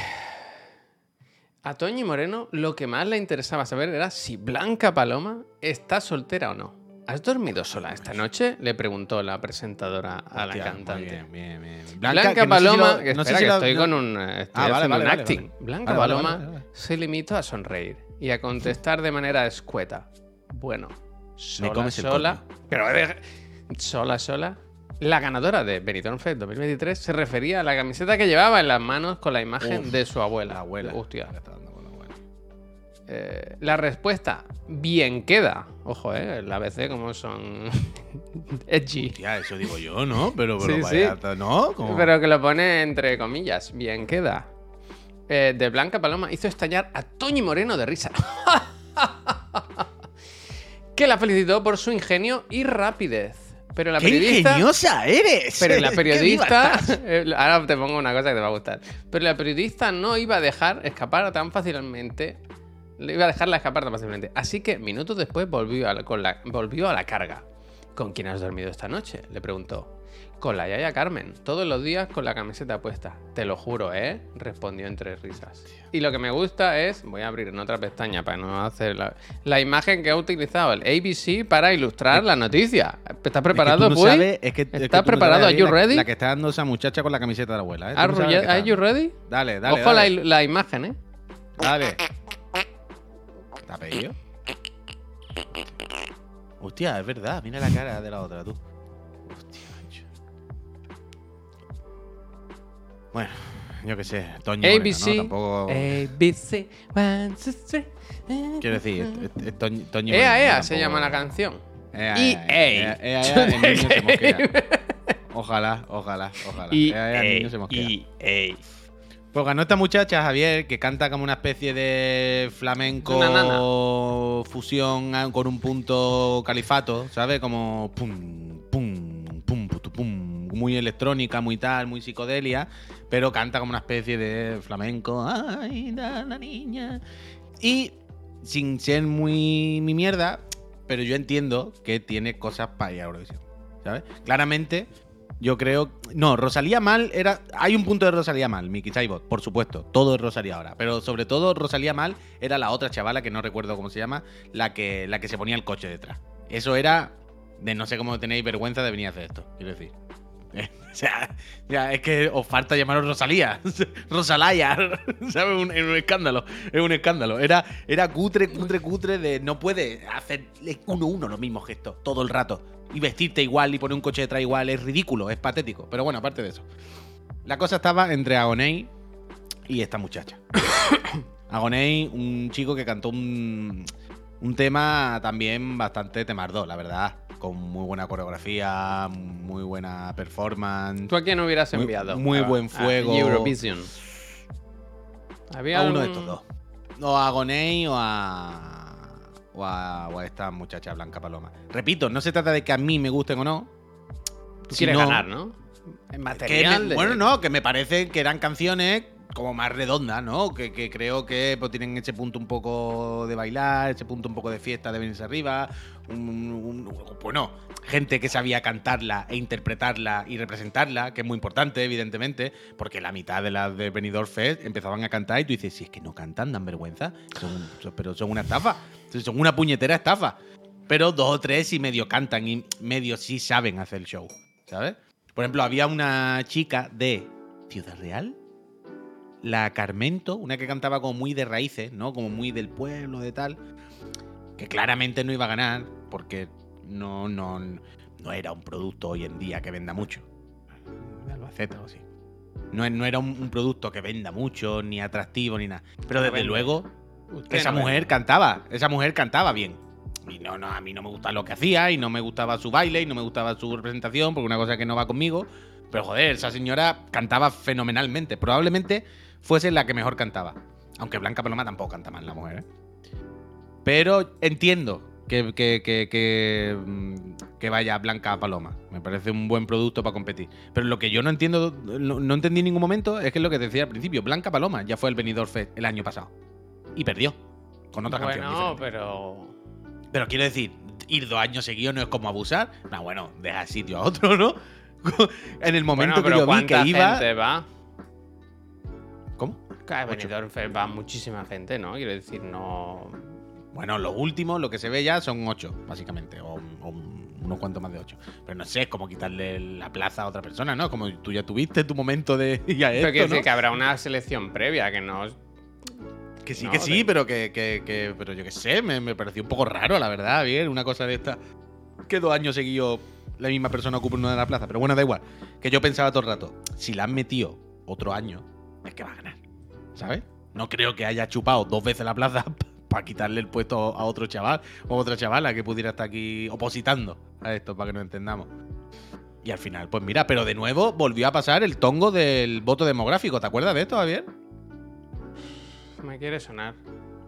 a Toñi Moreno lo que más le interesaba saber era si Blanca Paloma está soltera o no. ¿Has dormido sola esta noche? Le preguntó la presentadora a la Hostia, cantante. Bien, bien, bien. Blanca, que no sé si Paloma, lo- que no sé si que lo- estoy no- con un, eh, estoy Ah, vale, vale, un vale, acting. Blanca Paloma se limitó a sonreír y a contestar de manera escueta. Bueno, sola, comes el sola, pero sola, sola. La ganadora de Benidorm Fest 2023 se refería a la camiseta que llevaba en las manos con la imagen Uf, de su abuela. La abuela. Hostia. Eh, la respuesta, bien queda. Ojo, eh, el ABC como son edgy. Tía, eso digo yo, ¿no? Pero, pero Sí, vaya, sí. Pero que lo pone entre comillas, bien queda. Eh, de Blanca Paloma hizo estallar a Toñi Moreno de risa. que la felicitó por su ingenio y rapidez. Pero la ¡Qué periodista. ingeniosa eres! Pero la ¡Qué periodista. eh, Ahora te pongo una cosa que te va a gustar. Pero la periodista no iba a dejar escapar tan fácilmente. Le iba a dejarla escapar tan fácilmente. Así que minutos después volvió a la, con la- volvió a la carga. ¿Con quién has dormido esta noche? Le preguntó. Con la Yaya Carmen, todos los días con la camiseta puesta. Te lo juro, ¿eh? Respondió entre risas. Y lo que me gusta es, voy a abrir en otra pestaña para no hacer la, la imagen que ha utilizado el ABC para ilustrar la noticia. ¿Estás preparado, es que tú no sabes- es que- es que ¿Estás no preparado? ¿Are you la- ready? La que está dando esa muchacha con la camiseta de la abuela. ¿eh? No are you ready? Dale, dale. Ojo dale. la imagen, ¿eh? Dale. ¿Te ha pedido? Hostia, es verdad. Mira la cara de la otra, tú. Hostia, macho. Bueno, yo qué sé. Toño Moreno, ABC. ¿no? Tampoco... ABC. One, two, three. Quiero decir, es- es- es Toño, Toño Ea, Moreno, ea, se tampoco- llama la canción. Ea, EA. ea, ea, ea, ea, el niño se mosquea. Ojalá, ojalá, ojalá. Ea, ea, el niño se mosquea. EA. Pues ganó esta muchacha, Javier, que canta como una especie de Una flamenco fusión ah, con un punto califato, ¿sabes? Como pum, pum, pum, putu, pum, muy electrónica, muy tal, muy psicodelia, pero canta como una especie de flamenco. Ay, da la niña. Y sin ser muy mi mierda, pero yo entiendo que tiene cosas para ir a Eurovisión, ¿sabes? Claramente yo creo. No, Rosalía mal era. Hay un punto de Rosalía mal, Miki Saibot, por supuesto. Todo es Rosalía ahora. Pero sobre todo, Rosalía mal era la otra chavala que no recuerdo cómo se llama, la que, la que se ponía el coche detrás. Eso era de no sé cómo tenéis vergüenza de venir a hacer esto, quiero decir. o sea, ya, es que os falta llamaros Rosalía. Rosalaya. ¿Sabes? Un- Es un escándalo. Es un escándalo. Era, era cutre, cutre, cutre de no puede hacer uno uno los mismos gestos todo el rato. Y vestirte igual y poner un coche detrás igual. Es ridículo, es patético. Pero bueno, aparte de eso. La cosa estaba entre Agoney y esta muchacha. Agoney, un chico que cantó un, un tema también bastante temardo, la verdad. Con muy buena coreografía, muy buena performance. ¿Tú a quién hubieras Muy- enviado? muy A- buen a fuego. Eurovision. Había A uno de estos dos. O a Gonei o a, o a. o a esta muchacha Blanca Paloma. Repito, no se trata de que a mí me gusten o no. Tú quieres ganar, ¿no? En material. me- de- Bueno, no, que me parece que eran canciones como más redondas, ¿no? Que, que creo que pues, tienen ese punto un poco de bailar, ese punto un poco de fiesta de venirse arriba. un- bueno, gente que sabía cantarla e interpretarla y representarla, que es muy importante, evidentemente, porque la mitad de las de Benidorm Fest empezaban a cantar y tú dices, si es que no cantan, dan vergüenza, pero son una estafa, son una puñetera estafa. Pero dos o tres sí medio cantan y medio sí saben hacer el show, ¿sabes? Por ejemplo, había una chica de Ciudad Real, la Carmento, una que cantaba como muy de raíces, ¿no? Como muy del pueblo, de tal, que claramente no iba a ganar porque no, no, no era un producto hoy en día que venda mucho. Albacete o así. No, no era un, un producto que venda mucho, ni atractivo, ni nada. Pero desde luego, esa mujer cantaba, esa mujer cantaba bien. Y no, no, a mí no me gustaba lo que hacía y no me gustaba su baile y no me gustaba su representación porque una cosa que no va conmigo. Pero joder, esa señora cantaba fenomenalmente. Probablemente fuese la que mejor cantaba. Aunque Blanca Paloma tampoco canta mal la mujer, ¿eh? Pero entiendo que, que, que, que, mm, vaya Blanca Paloma. Me parece un buen producto para competir. Pero lo que yo no entiendo, no, no entendí en ningún momento, es que es lo que decía al principio. Blanca Paloma ya fue el Benidorm Fest el año pasado. Y perdió. Con otra canción. Bueno, diferente. pero. Pero quiero decir, ir dos años seguidos no es como abusar. No, bueno, deja sitio a otro, ¿no? en el momento bueno, pero que yo vi ¿cuánta que iba. va? Benidorm Fest va muchísima gente, ¿no? Quiero decir, no. Bueno, los últimos, lo que se ve ya son ocho, básicamente. O, o unos cuantos más de ocho. Pero no sé, es como quitarle la plaza a otra persona, ¿no? Como tú ya tuviste tu momento de ir a Pero esto, quiero ¿no? decir que habrá una selección previa que no. Que sí, No, que sí, de- pero que, que- que- Pero yo qué sé, me, me pareció un poco raro, la verdad, bien, una cosa de esta. Que dos años seguidos la misma persona ocupa una de la plaza. Pero bueno, da igual. Que yo pensaba todo el rato, si la han metido otro año, es que va a ganar. ¿Sabes? No creo que haya chupado dos veces la plaza para quitarle el puesto a otro chaval o otra chavala que pudiera estar aquí opositando a esto, para que nos entendamos. Y al final, pues mira, pero de nuevo volvió a pasar el tongo del voto demográfico. ¿Te acuerdas de esto, Javier? Me quiere sonar.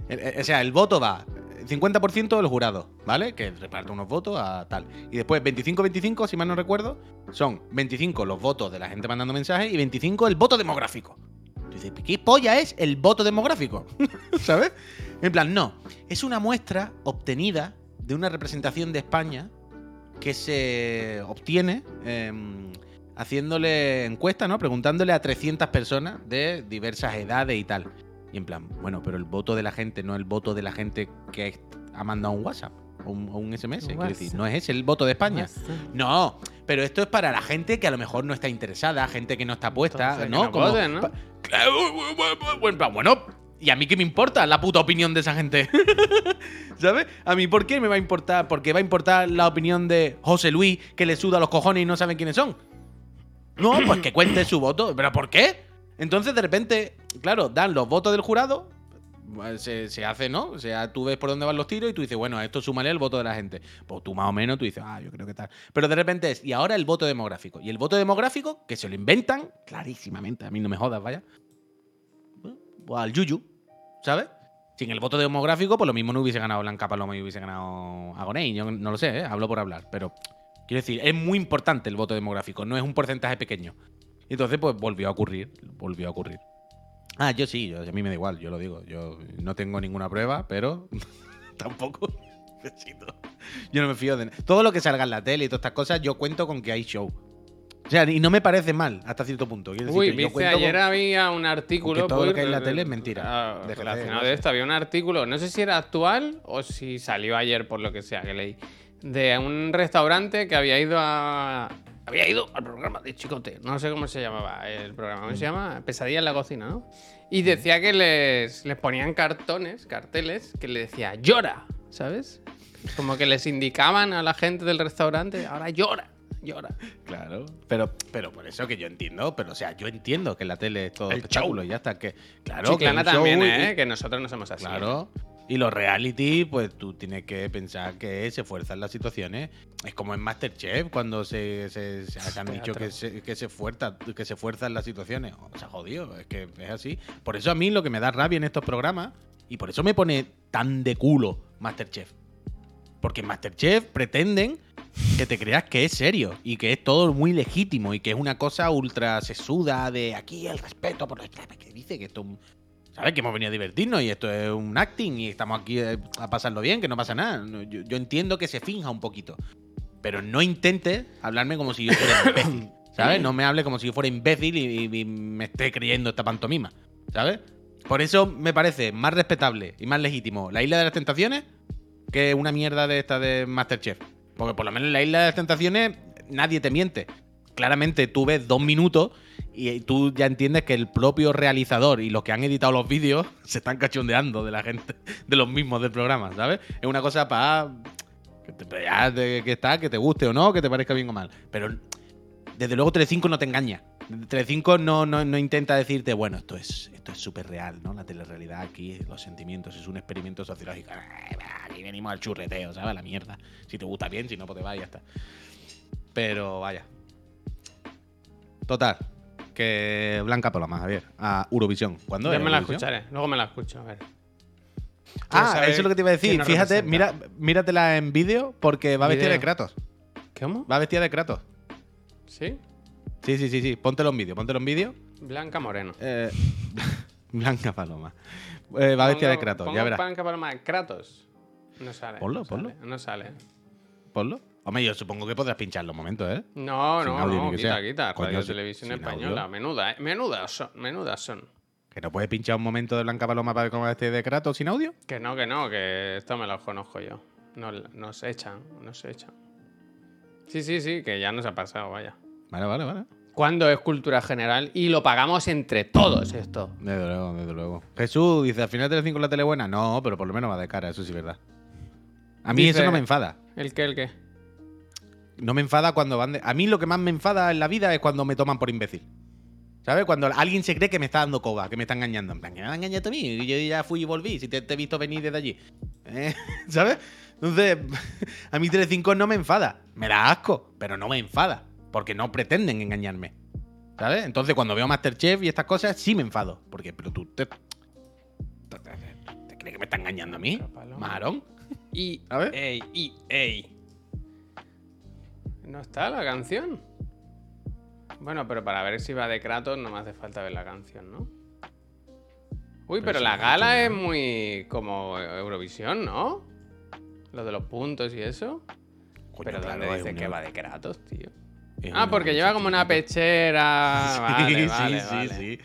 El- el- O sea, el voto va 50% del jurado, ¿vale? Que reparte unos votos a tal. Y después 25-25, si mal no recuerdo, son 25 los votos de la gente mandando mensajes y 25 el voto demográfico. Tú dices, ¿qué polla es el voto demográfico? ¿Sabes? En plan, no. Es una muestra obtenida de una representación de España que se obtiene em, haciéndole encuesta, ¿no? Preguntándole a 300 personas de diversas edades y tal. Y en plan, bueno, pero el voto de la gente no el voto de la gente que ha mandado un WhatsApp o un, o un SMS. Quiero decir, WhatsApp. no es ese el voto de España. No, pero esto es para la gente que a lo mejor no está interesada, gente que no está puesta, Entonces, que ¿no? no Como- voten, ¿no? bueno, ¿y a mí qué me importa la puta opinión de esa gente? ¿Sabes? A mí, ¿por qué me va a importar? Porque va a importar la opinión de José Luis, que le suda los cojones y no saben quiénes son. No, pues que cuente su voto. ¿Pero por qué? Entonces, de repente, claro, dan los votos del jurado. Se, hace, ¿no? O sea, tú ves por dónde van los tiros y tú dices, bueno, esto súmale el voto de la gente. Pues tú más o menos, tú dices, ah, yo creo que tal. Pero de repente es, y ahora el voto demográfico. Y el voto demográfico, que se lo inventan, clarísimamente, a mí no me jodas, vaya. Pues al Yuyu, ¿sabes? Sin el voto demográfico, pues lo mismo no hubiese ganado Blanca Paloma y hubiese ganado Agoney. Yo no lo sé, ¿eh? hablo por hablar. Pero quiero decir, es muy importante el voto demográfico, no es un porcentaje pequeño. Entonces, pues volvió a ocurrir. Volvió a ocurrir. Ah, yo sí, yo, a mí me da igual, yo lo digo. Yo no tengo ninguna prueba, pero tampoco necesito. Yo no me fío de Todo lo que salga en la tele y todas estas cosas, yo cuento con que hay show. O sea, y no me parece mal hasta cierto punto. Quiero decir Uy, que yo viste, cuento con- ayer había un artículo. con que todo pues, lo que hay en la eh, tele es mentira. ah, Déjate de relacionado de esto, había un artículo, no sé si era actual o si salió ayer por lo que sea que leí, de un restaurante que había ido a. Había ido al programa de Chicote, no sé cómo se llamaba el programa, ¿cómo se llama? Pesadilla en la cocina, ¿no? Y decía que les, les ponían cartones, carteles, que le decía llora, ¿sabes? Como que les indicaban a la gente del restaurante, ahora llora, llora. Claro, pero, pero por eso que yo entiendo, pero o sea, yo entiendo que la tele es todo El espectáculo y ya está. Que, claro, que Chiclana show también, y- ¿eh? Que nosotros no somos así. Claro. Y los reality, pues tú tienes que pensar que se fuerzan las situaciones. Es como en Masterchef, cuando se, se, se- se han dicho que se, que, se fuerza, que se fuerzan las situaciones. O sea, jodido, es que es así. Por eso a mí lo que me da rabia en estos programas, y por eso me pone tan de culo Masterchef. Porque en Masterchef pretenden que te creas que es serio y que es todo muy legítimo y que es una cosa ultra sesuda de aquí el respeto por que dice que esto ¿Sabes? Que hemos venido a divertirnos y esto es un acting y estamos aquí eh, a pasarlo bien, que no pasa nada. Yo, yo entiendo que se finja un poquito. Pero no intente hablarme como si yo fuera imbécil. ¿Sabes? No me hable como si yo fuera imbécil y, y- y me esté creyendo esta pantomima. ¿Sabes? Por eso me parece más respetable y más legítimo la Isla de las Tentaciones que una mierda de esta de Masterchef. Porque por lo menos en la Isla de las Tentaciones nadie te miente. Claramente tú ves dos minutos y tú ya entiendes que el propio realizador y los que han editado los vídeos se están cachondeando de la gente, de los mismos del programa, ¿sabes? Es una cosa para que, te, que está, que te guste o no, que te parezca bien o mal. Pero desde luego Telecinco no te engaña. Telecinco no, no, no intenta decirte, bueno, esto es esto es súper real, ¿no? La telerrealidad aquí, los sentimientos, es un experimento sociológico. Aquí venimos al churreteo, ¿sabes? La mierda. Si te gusta bien, si no, pues te vas y ya está. Pero vaya. Total. Que Blanca Paloma, Javier. A Eurovisión. ¿Cuándo Ya es me la Eurovisión? escucharé, luego me la escucho, a ver. Ah, eso es lo que te iba a decir. Fíjate, representa. mira, míratela en vídeo porque va vestida de. Kratos. ¿Cómo? Va vestida de Kratos. ¿Sí? Sí, sí, sí, sí. Póntelo en vídeo, póntelo en vídeo. Blanca Moreno. Eh, Blanca Paloma. Eh, va vestida de Kratos, ya verás. Blanca Paloma, Kratos. No sale. Ponlo, no sale, ponlo. No sale. Ponlo. Hombre, yo supongo que podrás pinchar los momentos, ¿eh? No, Sin no, no, quita, sea. quita. Coño, Radio si- Televisión sin Española. audio. Menuda, ¿eh? Menudas son. Menudas son. Que no puedes pinchar un momento de Blanca Paloma para ver cómo vestida de Kratos sin audio. Que no, que no, que esto me lo conozco yo. Nos, nos echan, nos echan. Sí, sí, sí, que ya nos ha pasado, vaya. Vale, vale, vale. ¿Cuándo es cultura general? Y lo pagamos entre todos esto. Desde luego, desde luego. Jesús dice, al final de 5 la tele buena. No, pero por lo menos va de cara, eso sí es verdad. A mí Dice- eso no me enfada. ¿El qué, el qué? No me enfada cuando van de... A mí lo que más me enfada en la vida es cuando me toman por imbécil. ¿Sabes? Cuando alguien se cree que me está dando coba, que me está engañando. En plan, que me ha engañado a mí. y Yo ya fui y volví. Si te, te he visto venir desde allí. ¿Eh? ¿Sabes? Entonces, a mí Telecinco no me enfada. Me da asco, pero no me enfada. Porque no pretenden engañarme. ¿Sabes? Entonces, cuando veo Masterchef y estas cosas, sí me enfado. Porque, pero tú te... ¿Te, crees que me está engañando a mí? Marón. Y, A ver. ey, y, ey. ¿No está la canción? Bueno, pero para ver si va de Kratos no me hace falta ver la canción, ¿no? Uy, Pero la gala es muy como Eurovisión, ¿no? Lo de los puntos y eso. Coño, Pero claro, ¿dónde dice un que va de Kratos, tío? Es Ah, porque lleva como una pechera. Sí, vale, sí, vale. sí, sí.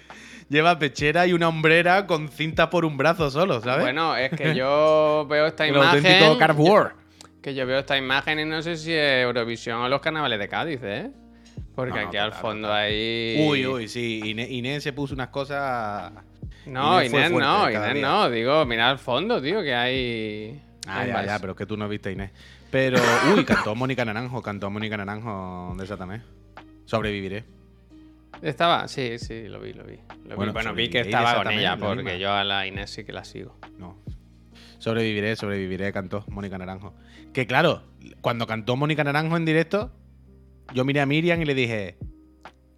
Lleva pechera y una hombrera con cinta por un brazo solo, ¿sabes? Bueno, es que yo veo esta el imagen. auténtico Carb War. Que yo veo esta imagen y no sé si es Eurovisión o los carnavales de Cádiz, ¿eh? Porque No, no, aquí al fondo hay. Uy, uy, sí. Inés, Inés se puso unas cosas. No, Inés no, Inés día. no. Digo, mira al fondo, tío, que hay. Ah, hay ya, ya, pero es que tú no viste a Inés. Pero, uy, cantó Mónica Naranjo, cantó Mónica Naranjo de Satanás. Sobreviviré. Estaba, sí, sí, lo vi, lo vi. Lo vi. Bueno, Bueno, vi que estaba con ella, porque yo a la Inés sí que la sigo. No. Sobreviviré, sobreviviré, cantó Mónica Naranjo. Que claro, cuando cantó Mónica Naranjo en directo, yo miré a Miriam y le dije,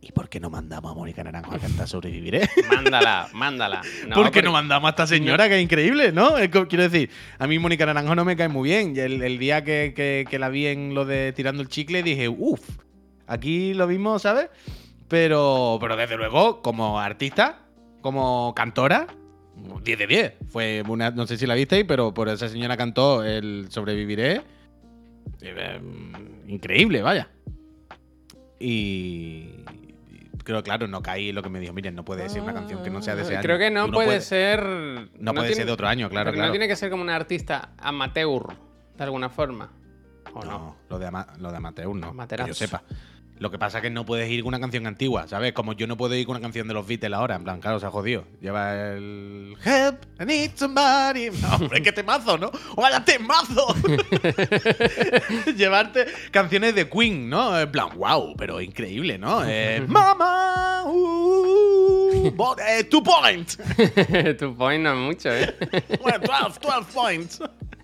¿y por qué no mandamos a Mónica Naranjo a cantar Sobreviviré? Mándala, mándala. No, ¿Por qué porque- no mandamos a esta señora que es increíble, no? Quiero decir, a mí Mónica Naranjo no me cae muy bien. Y el, el día que, que- que la vi en lo de tirando el chicle dije, uff, aquí lo mismo, ¿sabes? Pero, pero desde luego, como artista, como cantora, 10 de 10. Fue una, no sé si la visteis, pero por esa señora cantó el Sobreviviré. Eh, eh, increíble, vaya. Y. Creo, claro, no caí en lo que me dijo. Miren, no puede ser una canción que no sea de ese año. Creo que no puede, ser. No, puede tiene- ser de otro año, claro, claro. No tiene que ser como un artista amateur, de alguna forma. ¿O no? No, lo de, ama- lo de amateur no, que yo sepa. Lo que pasa es que no puedes ir con una canción antigua, ¿sabes? Como yo no puedo ir con una canción de los Beatles ahora, en plan, claro, se ha jodido. Lleva el... Help, I need somebody. No, hombre, qué temazo, ¿no? ¡Vaya temazo! Llevarte canciones de Queen, ¿no? En plan, wow, pero increíble, ¿no? Eh, Mama, uh, bo- eh, two points. tu point no es mucho, ¿eh? Bueno, 12, 12 points.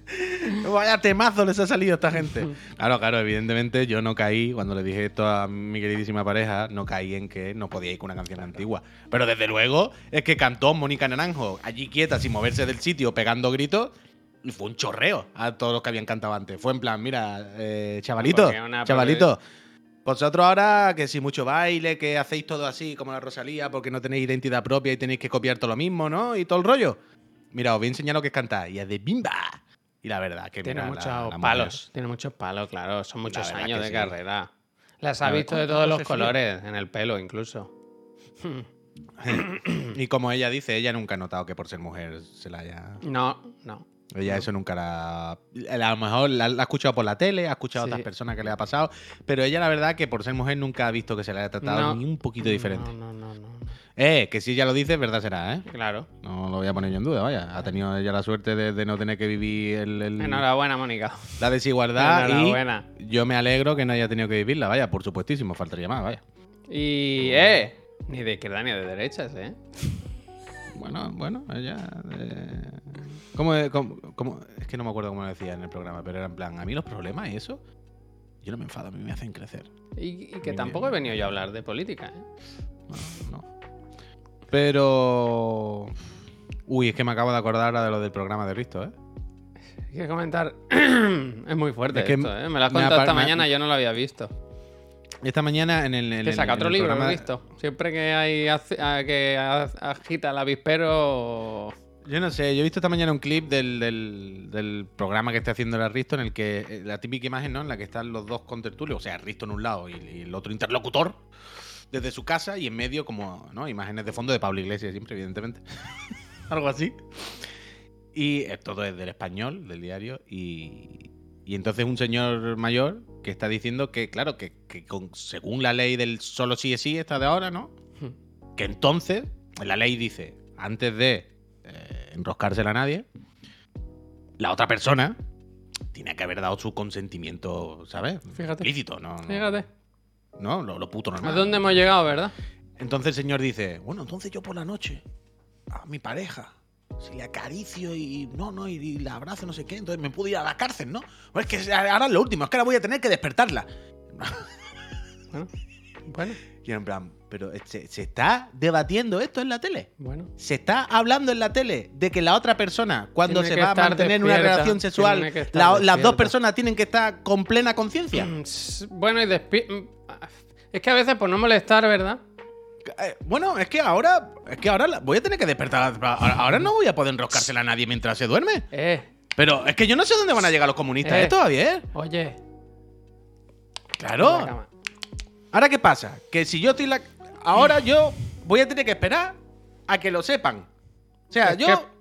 Vaya temazo les ha salido a esta gente. Claro, claro, evidentemente yo no caí, cuando le dije esto a mi queridísima pareja, no caí en que no podía ir con una canción antigua. Pero desde luego es que cantó Mónica Naranjo allí quieta, sin moverse del sitio, pegando gritos. Y fue un chorreo a todos los que habían cantado antes. Fue en plan, mira, eh, chavalito, chavalito. Vosotros ahora que si mucho baile, que hacéis todo así como la Rosalía, porque no tenéis identidad propia y tenéis que copiar todo lo mismo, ¿no? Y todo el rollo. Mira, os voy a enseñar lo que es cantar. Y es de bimba. Y la verdad, que Tiene la- muchos la palos. Tiene muchos palos, claro. Son muchos años de sí. carrera. Las ha visto de ¿cómo- todos los colores, en el pelo incluso. Y como ella dice, ella nunca ha notado que por ser mujer se la haya. No, no. Ella eso nunca la. A lo mejor la, la ha escuchado por la tele, ha escuchado a otras personas que le ha pasado. Pero ella, la verdad, que por ser mujer nunca ha visto que se le haya tratado No. ni un poquito diferente. No, no, no, no. Eh, que si ella lo dice, verdad será, ¿eh? Claro. No lo voy a poner yo en duda, vaya. Ha tenido ella la suerte de, de no tener que vivir el- el- Enhorabuena, Mónica. la desigualdad. Enhorabuena. Y yo me alegro que no haya tenido que vivirla, vaya, por supuestísimo, faltaría más, vaya. Y, eh, ni de izquierda ni de derechas, ¿eh? Bueno, bueno, ella. eh, ¿cómo, es- cómo- cómo- es que no me acuerdo cómo lo decía en el programa, pero era en plan, a mí los problemas y eso, yo no me enfado, a mí me hacen crecer. Y, y que tampoco he venido yo a hablar de política, ¿eh? No, no. Pero. Uy, es que me acabo de acordar ahora de lo del programa de Risto, ¿eh? Hay que comentar. es muy fuerte Es que esto, ¿eh? Me lo has contado esta mañana yo no lo había visto. Esta mañana en el. en Que el- saca en otro el libro, programa- he visto. Siempre que hay que agita el avispero. Yo no sé, yo he visto esta mañana un clip del, del- del programa que está haciendo el Risto en el que eh, la típica imagen, ¿no? En la que están los dos contertulios, o sea, Risto en un lado y, y el otro interlocutor desde su casa y en medio como, ¿no? Imágenes de fondo de Pablo Iglesias siempre, evidentemente. Algo así. Y eh, todo es del español, del diario, y, y entonces un señor mayor que está diciendo que, claro, que, que con- según la ley del solo sí es sí, esta de ahora, ¿no? Que entonces, la ley dice, antes de eh, enroscársela a nadie, la otra persona tiene que haber dado su consentimiento, ¿sabes? Fíjate. Explícito, no, no, Fíjate. No, lo, lo puto ¿A normal. dónde hemos llegado, verdad? Entonces el señor dice, bueno, entonces yo por la noche, a mi pareja, si le acaricio y no, no, y, y la abrazo, no sé qué, entonces me puedo ir a la cárcel, ¿no? Pues es que ahora es lo último, es que ahora voy a tener que despertarla. Bueno, bueno, Y en plan, pero se, se está debatiendo esto en la tele. bueno. Se está hablando en la tele de que la otra persona, cuando Tiene se va a mantener una relación sexual, la- las dos personas tienen que estar con plena conciencia. Mm, Bueno, y Es que a veces por no molestar, ¿verdad? Eh, bueno, es que ahora, es que ahora voy a tener que despertar. Ahora, no voy a poder enroscársela a nadie mientras se duerme. Eh, Pero es que yo no sé dónde van a llegar los comunistas, Eh. Todavía, ¿eh? oye, Claro. Ahora, ¿qué pasa? Que si yo estoy la. Ahora yo voy a tener que esperar a que lo sepan. O sea, Es yo. que-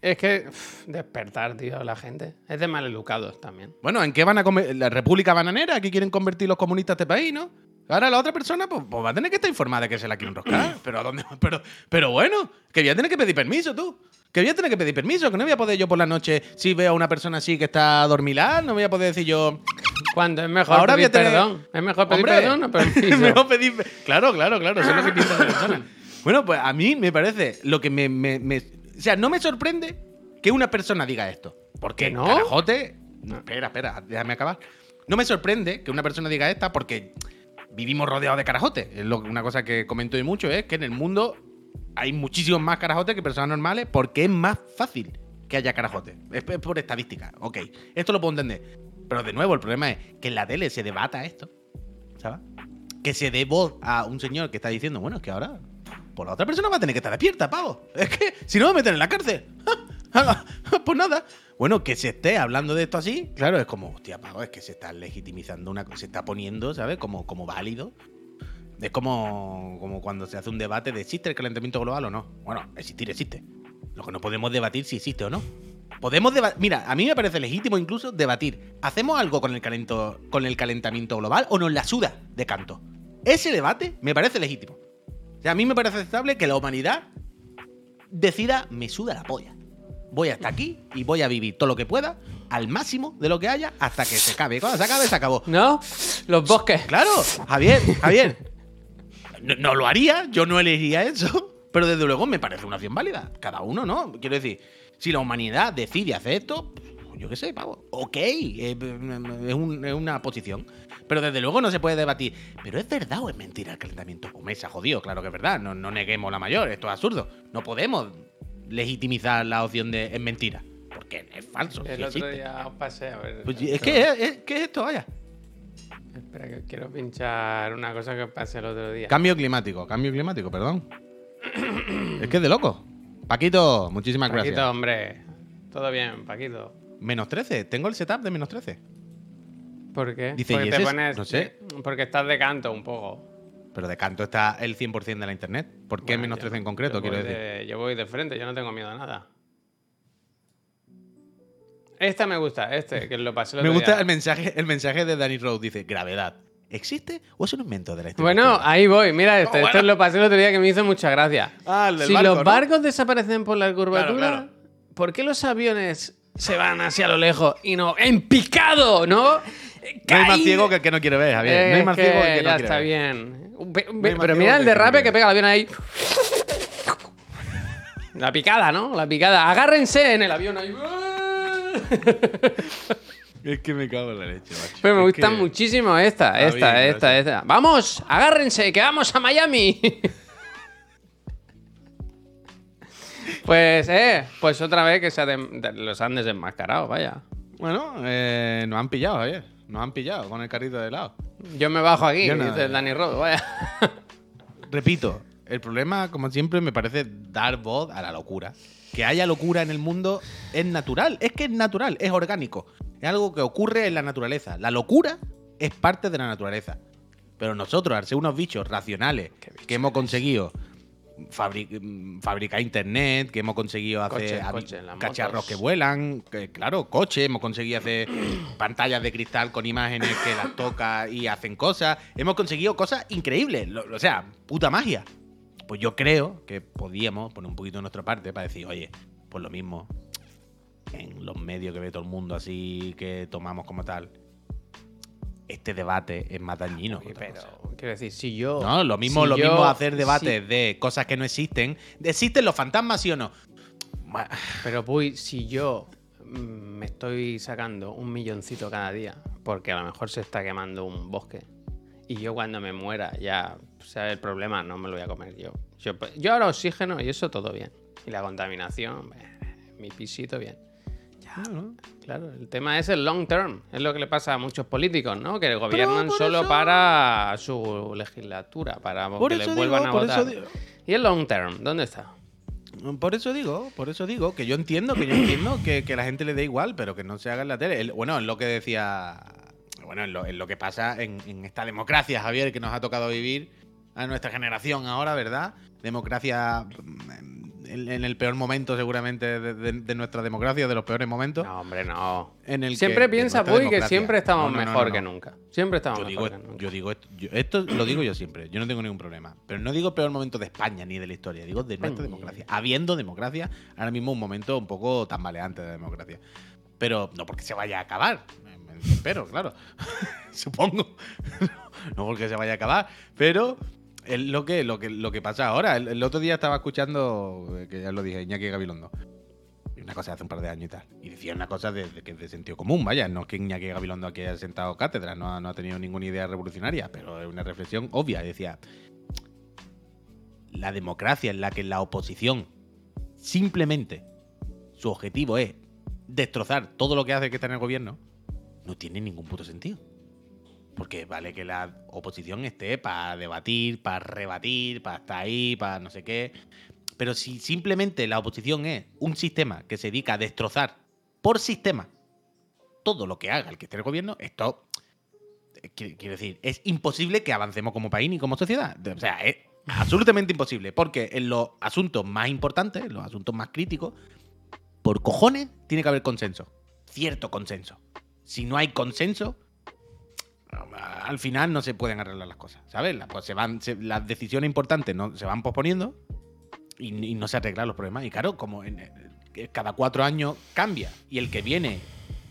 Es que despertar, tío, la gente. Es de maleducados también. Bueno, ¿en qué van a comer? ¿La República Bananera? ¿Qué quieren convertir los comunistas a este país, no? Ahora la otra persona pues, pues va a tener que estar informada de que se la quieren enroscar. Pero ¿a dónde? Pero, pero bueno, que voy a tener que pedir permiso, tú. Que voy a tener que pedir permiso, que no voy a poder yo por la noche, si veo a una persona así que está dormilada, no voy a poder decir yo. Cuando es mejor Ahora voy a pedir tener- perdón. Es mejor pedir Hombre, perdón o permiso. es mejor pedir. Claro, claro, claro, eso es lo que piensa la persona. Bueno, pues a mí me parece lo que me, me- me- O sea, no me sorprende que una persona diga esto. Porque ¿Que no? Carajote. No, espera, espera, déjame acabar. No me sorprende que una persona diga esta porque vivimos rodeados de carajotes. Es lo, una cosa que comento yo mucho es que en el mundo hay muchísimos más carajotes que personas normales porque es más fácil que haya carajotes. Es, por estadística. Ok, esto lo puedo entender. Pero de nuevo, el problema es que en la tele se debata esto. ¿Sabes? Que se dé voz a un señor que está diciendo, bueno, es que ahora. Pues la otra persona va a tener que estar despierta, pavo. Es que si no me meten en la cárcel. pues nada. Bueno, que se esté hablando de esto así, claro, es como, hostia, pavo, es que se está legitimizando una cosa, se está poniendo, ¿sabes? Como, como válido. Es como, como cuando se hace un debate de ¿existe el calentamiento global o no? Bueno, existir existe. Lo que no podemos debatir si existe o no. Podemos debatir. Mira, a mí me parece legítimo incluso debatir. ¿Hacemos algo con el, calento, con el calentamiento global o nos la suda de canto? Ese debate me parece legítimo. O sea, a mí me parece aceptable que la humanidad decida, me suda la polla. Voy hasta aquí y voy a vivir todo lo que pueda, al máximo de lo que haya, hasta que se acabe. Cuando se acabe, se acabó. ¿No? Los bosques. Claro, Javier, Javier. No, no lo haría, yo no elegiría eso. Pero desde luego me parece una acción válida. Cada uno, ¿no? Quiero decir, si la humanidad decide hacer esto, pues yo qué sé, pavo. Ok, eh, es, un- es una posición. Pero desde luego no se puede debatir. ¿Pero es verdad o es mentira el calentamiento? Pues me se ha jodido, claro que es verdad. No, no neguemos la mayor, esto es absurdo. No podemos legitimizar la opción de es mentira. Porque es falso. sí El otro existe. día os pasé a ver. Pues, es que es, es- ¿qué es esto? Vaya. Espera, que quiero pinchar una cosa que os pasé el otro día. Cambio climático, cambio climático, perdón. es que es de loco. Paquito, muchísimas Paquito, gracias. hombre. Todo bien, Paquito. Menos 13, tengo el setup de menos 13. ¿Por qué? Dice, porque ¿y te es- pones. no sé. Porque estás de canto un poco. Pero de canto está el 100% de la internet. ¿Por qué Bueno, menos yo- 13 en concreto? yo Quiero voy decir. de- yo voy de frente, yo no tengo miedo a nada. Esta me gusta, este, que lo pasé el Me otro gusta día. el mensaje, el mensaje de Danny Rose. Dice, gravedad. ¿Existe o es un invento de la historia? Bueno, ahí voy. Mira este. Oh, Esto bueno. lo pasé el otro día que me hizo mucha gracia. Ah, el del si barco, los ¿no? barcos desaparecen por la curvatura, claro. ¿por qué los aviones se van hacia lo lejos y no en picado, no? No hay más ciego que el que no quiere ver, Javier. no hay más ciego que el que que no ya quiere está ver. bien. Pero mira el derrape que pega el avión ahí. La picada, ¿no? La picada. Agárrense en el avión ahí. Es que me cago en la leche, macho. Pero me Es gusta que- muchísimo esta, esta, bien, esta, esta. ¡Vamos! ¡Agárrense! ¡Que vamos a Miami! pues, eh, pues otra vez que se dem- de- los han desenmascarado, vaya. Bueno, eh, nos han pillado, Javier. Nos han pillado con el carrito de helado. Yo me bajo aquí, no, dice. Danny Rod, vaya. Repito, el problema, como siempre, me parece dar voz a la locura. Que haya locura en el mundo es natural. Es que es natural, es orgánico. Es algo que ocurre en la naturaleza. La locura es parte de la naturaleza. Pero nosotros, al ser unos bichos racionales que hemos conseguido mm, fabricar internet, que hemos conseguido hacer cacharros que vuelan, que, claro, coches, hemos conseguido hacer pantallas de cristal con imágenes que las toca y hacen cosas. Hemos conseguido cosas increíbles, lo- o sea, puta magia. Pues yo creo que podíamos poner un poquito de nuestra parte para decir, oye, pues lo mismo en los medios que ve todo el mundo así que tomamos como tal. Este debate es más dañino. otra Pero, quiero decir, si yo. No, lo mismo, si lo yo- mismo hacer debates si- de cosas que no existen. ¿Existen los fantasmas, sí o no? Pero, Puy, si yo mm, me estoy sacando un milloncito cada día, porque a lo mejor se está quemando un bosque, y yo cuando me muera ya, sea el problema, no me lo voy a comer yo. Yo, yo ahora oxígeno y eso todo bien. Y la contaminación, eh, mi pisito bien. Claro, el tema es el long term. Es lo que le pasa a muchos políticos, ¿no? Que gobiernan solo eso- para su legislatura, para Por que les vuelvan digo, a por votar. eso digo. ¿Y el long term? ¿Dónde está? Por eso digo, por eso digo, que yo entiendo, que yo entiendo que, que la gente le dé igual, pero que no se haga en la tele. El- bueno, es lo que decía. bueno, es lo, es lo que pasa en, en esta democracia, Javier, que nos ha tocado vivir a nuestra generación ahora, ¿verdad? Democracia mm, en, en el peor momento, seguramente, de, de- de nuestra democracia, de los peores momentos. No, hombre, no. En el Siempre piensa, Puy, que siempre estamos No, no, no, mejor no, que nunca. Siempre estamos Yo digo, mejor que nunca. yo digo esto, yo- esto lo digo yo siempre, yo no tengo ningún problema. Pero no digo peor momento de España ni de la historia, digo de nuestra España. democracia. Habiendo democracia, ahora mismo un momento un poco tambaleante de la democracia. Pero no porque se vaya a acabar. Espero, claro. Supongo. no porque se vaya a acabar. Pero es lo que, lo que, lo que pasa ahora. El, otro día estaba escuchando, eh, que ya lo dije, Iñaki Gabilondo. Una cosa de hace un par de años y tal. Y decía una cosa de, de de sentido común, vaya. No es que Iñaki Gabilondo aquí haya sentado cátedra, no, ha- no ha tenido ninguna idea revolucionaria, pero es una reflexión obvia. Decía, la democracia en la que la oposición simplemente su objetivo es destrozar todo lo que hace que está en el gobierno, no tiene ningún puto sentido. Porque vale que la oposición esté para debatir, para rebatir, para estar ahí, para no sé qué. Pero si simplemente la oposición es un sistema que se dedica a destrozar por sistema todo lo que haga el que esté en el gobierno, esto eh, quiero decir, es imposible que avancemos como país ni como sociedad. O sea, es absolutamente imposible. Porque en los asuntos más importantes, en los asuntos más críticos, por cojones tiene que haber consenso. Cierto consenso. Si no hay consenso, al final no se pueden arreglar las cosas. ¿Sabes? La- Pues se van, las decisiones importantes no, se van posponiendo y, y no se arreglan los problemas. Y claro, como eh, cada cuatro años cambia y el que viene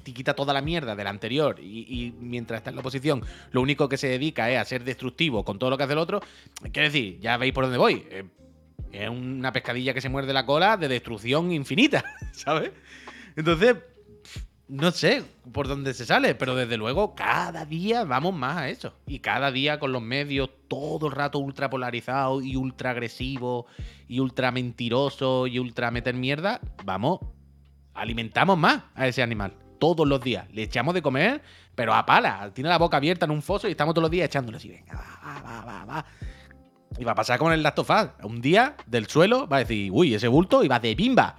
te quita toda la mierda del anterior y, mientras está en la oposición lo único que se dedica es a ser destructivo con todo lo que hace el otro, quiero decir, ya veis por dónde voy. Eh, es una pescadilla que se muerde la cola de destrucción infinita, ¿sabes? Entonces, no sé por dónde se sale, pero desde luego cada día vamos más a eso. Y cada día con los medios todo el rato ultra polarizados y ultra agresivos y ultra mentirosos y ultra meter mierda, vamos, alimentamos más a ese animal. Todos los días. Le echamos de comer, pero a pala. Tiene la boca abierta en un foso y estamos todos los días echándole así. Venga, va, va, va, va. Y va a pasar con el Last of Us. Un día del suelo va a decir, uy, ese bulto y va de bimba.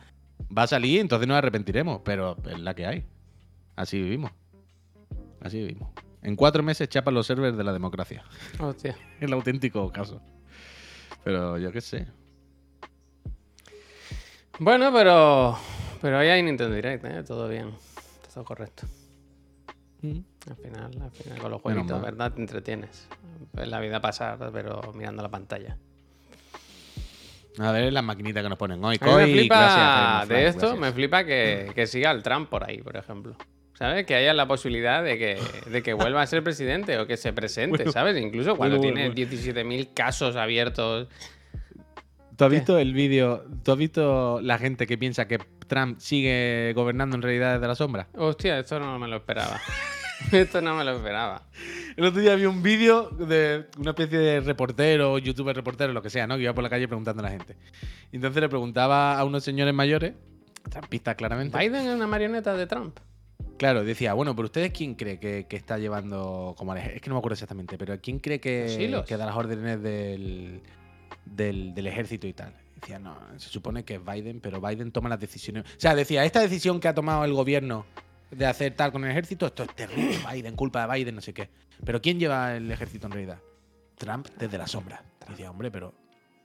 Va a salir, entonces nos arrepentiremos. Pero es la que hay. Así vivimos. Así vivimos. En cuatro meses chapan los servers de la democracia. Hostia. El auténtico caso. Pero yo qué sé. Bueno, pero. Pero hoy hay Nintendo Direct, ¿eh? Todo bien. Todo correcto. Al final, al final con los jueguitos. ¿verdad? Te entretienes. Es la vida pasar, pero mirando la pantalla. A ver las maquinitas que nos ponen hoy. A mí me flipa gracias, de esto, gracias. me flipa que, que siga el Trump por ahí, por ejemplo. ¿Sabes? Que haya la posibilidad de que, de que vuelva a ser presidente o que se presente, ¿sabes? Incluso cuando bueno, tiene bueno. 17.000 casos abiertos. ¿Tú has visto el vídeo? ¿Tú has visto la gente que piensa que Trump sigue gobernando en realidad desde la sombra? Hostia, esto no me lo esperaba. esto no me lo esperaba. El otro día vi un vídeo de una especie de reportero, youtuber reportero, lo que sea, ¿no? Que iba por la calle preguntando a la gente. Entonces le preguntaba a unos señores mayores, trampistas claramente. Biden es una marioneta de Trump. Claro, decía, bueno, pero ¿ustedes quién cree que, que está llevando como Es que no me acuerdo exactamente, pero ¿quién cree que, da las órdenes del, del, del ejército y tal? Decía, no, se supone que es Biden, pero Biden toma las decisiones. O sea, decía, esta decisión que ha tomado el gobierno de hacer tal con el ejército, esto es terrible, Biden, culpa de Biden, no sé qué. Pero ¿quién lleva el ejército en realidad? Trump desde la sombra. Decía, hombre, pero,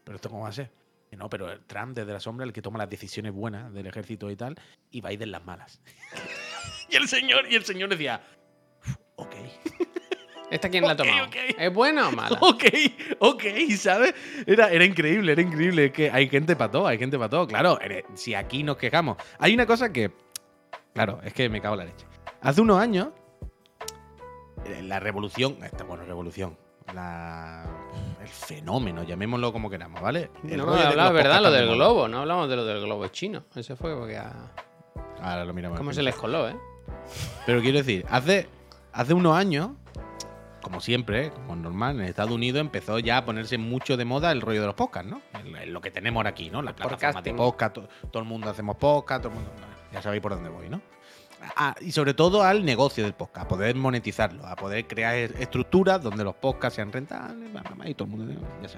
pero ¿esto cómo va a ser? No, pero Trump desde la sombra, el que toma las decisiones buenas del ejército y tal, y Biden las malas. y el señor, y el señor decía, "Uf, ok. ¿Esta quién la ha Ok, tomado? ok. ¿Es buena o mala? Ok, ok, ¿sabes? Era, era increíble, era increíble. Es que hay gente para todo, hay gente para todo. Claro, ere- si aquí nos quejamos. Hay una cosa que. Claro, es que me cago en la leche. Hace unos años, eh, la revolución. Esta, bueno, revolución. La, el fenómeno, llamémoslo como queramos, ¿vale? El No, de hablaba, ¿verdad? Lo del globo, no hablamos de lo del globo chino. Ese fue porque a... Ahora lo miramos. ¿Cómo se les coló, eh? Pero quiero decir, hace, hace unos años, como siempre, como normal, en Estados Unidos empezó ya a ponerse mucho de moda el rollo de los podcasts, ¿no? El- el- lo que tenemos ahora aquí, ¿no? Las plataformas de podcast, to- todo el mundo hacemos podcast, todo el mundo. Ya sabéis por dónde voy, ¿no? Y sobre todo al negocio del podcast, a poder monetizarlo, a poder crear estructuras donde los podcasts sean rentables, y todo el mundo, ya.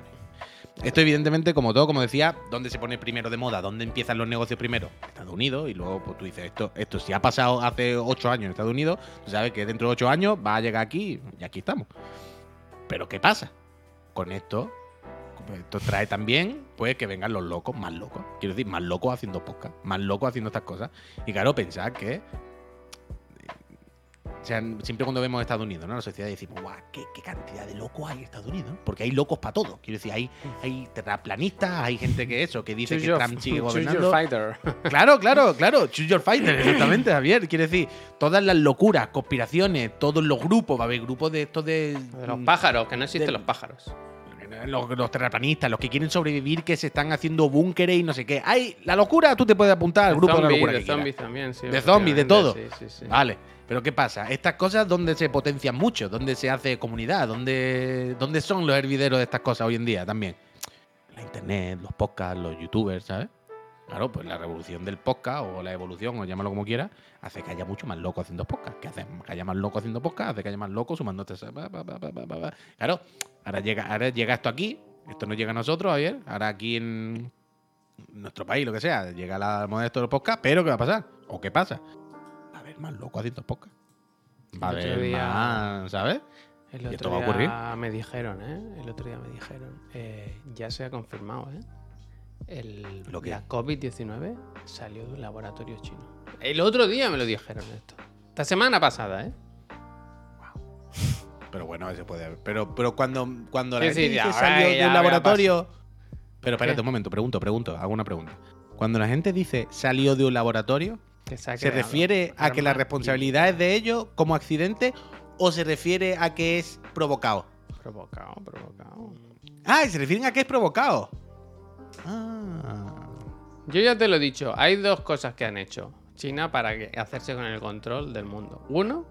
Esto, evidentemente, como todo, como decía, ¿dónde se pone primero de moda? ¿Dónde empiezan los negocios primero? Estados Unidos. Y luego, pues tú dices, esto, esto si ha pasado hace ocho años en Estados Unidos, tú sabes que dentro de ocho años va a llegar aquí y aquí estamos. Pero ¿qué pasa? Con esto, esto trae también, pues, que vengan los locos, más locos. Quiero decir, más locos haciendo podcast, más locos haciendo estas cosas. Y claro, pensar que o sea, siempre cuando vemos Estados Unidos, ¿no? La sociedad decimos, guau, ¿qué, qué cantidad de locos hay en Estados Unidos. Porque hay locos para todo. Quiero decir, hay, hay terraplanistas, hay gente que eso, que dice Choose que your- Trump sigue choose your gobernando. fighter. Claro, claro, claro. Choose your fighter, exactamente, Javier. Quiere decir, todas las locuras, conspiraciones, todos los grupos, va a haber grupos de estos de. De los pájaros, que no existen de- los pájaros. Los, los terraplanistas, los que quieren sobrevivir, que se están haciendo búnkeres y no sé qué. Hay la locura, tú te puedes apuntar al De grupo de la locura. de zombies también, sí. De zombies, de todo. Sí, sí, sí. Vale, pero ¿qué pasa? Estas cosas, ¿dónde se potencian mucho? ¿Dónde se hace comunidad? ¿Dónde, ¿Dónde son los hervideros de estas cosas hoy en día también? La internet, los podcasts, los youtubers, ¿sabes? Claro, pues la revolución del podcast o la evolución, o llámalo como quieras, hace que haya mucho más locos haciendo podcast. Que hace que haya más locos haciendo podcast, hace que haya más locos sumándote. pa. Claro, ahora llega, ahora llega esto aquí, esto no llega a nosotros, Javier. Ahora aquí en nuestro país, lo que sea, llega la moda de esto del podcast, pero ¿qué va a pasar? ¿O qué pasa? Haber más locos haciendo podcast. Va a El otro haber día- más, ¿sabes? El ¿Y otro esto va a día ocurrir? me dijeron, ¿eh? El otro día me dijeron, eh, ya se ha confirmado, ¿eh? El, ¿Lo la COVID-19 salió de un laboratorio chino. El otro día me lo dijeron esto. Esta semana pasada, ¿eh? Pero bueno, eso puede haber. Pero, pero cuando, cuando la Sí, gente sí, salió de un laboratorio. Pero espérate ¿Qué? un momento, pregunto, pregunto, hago una pregunta. Cuando la gente dice salió de un laboratorio, Que se, ha ¿se creado. refiere a que la responsabilidad es de ellos como accidente o se refiere a que es provocado? Provocado, provocado. Ah, y se refieren a que es provocado. Ah. Yo ya te lo he dicho, hay dos cosas que han hecho China para hacerse con el control del mundo. Uno,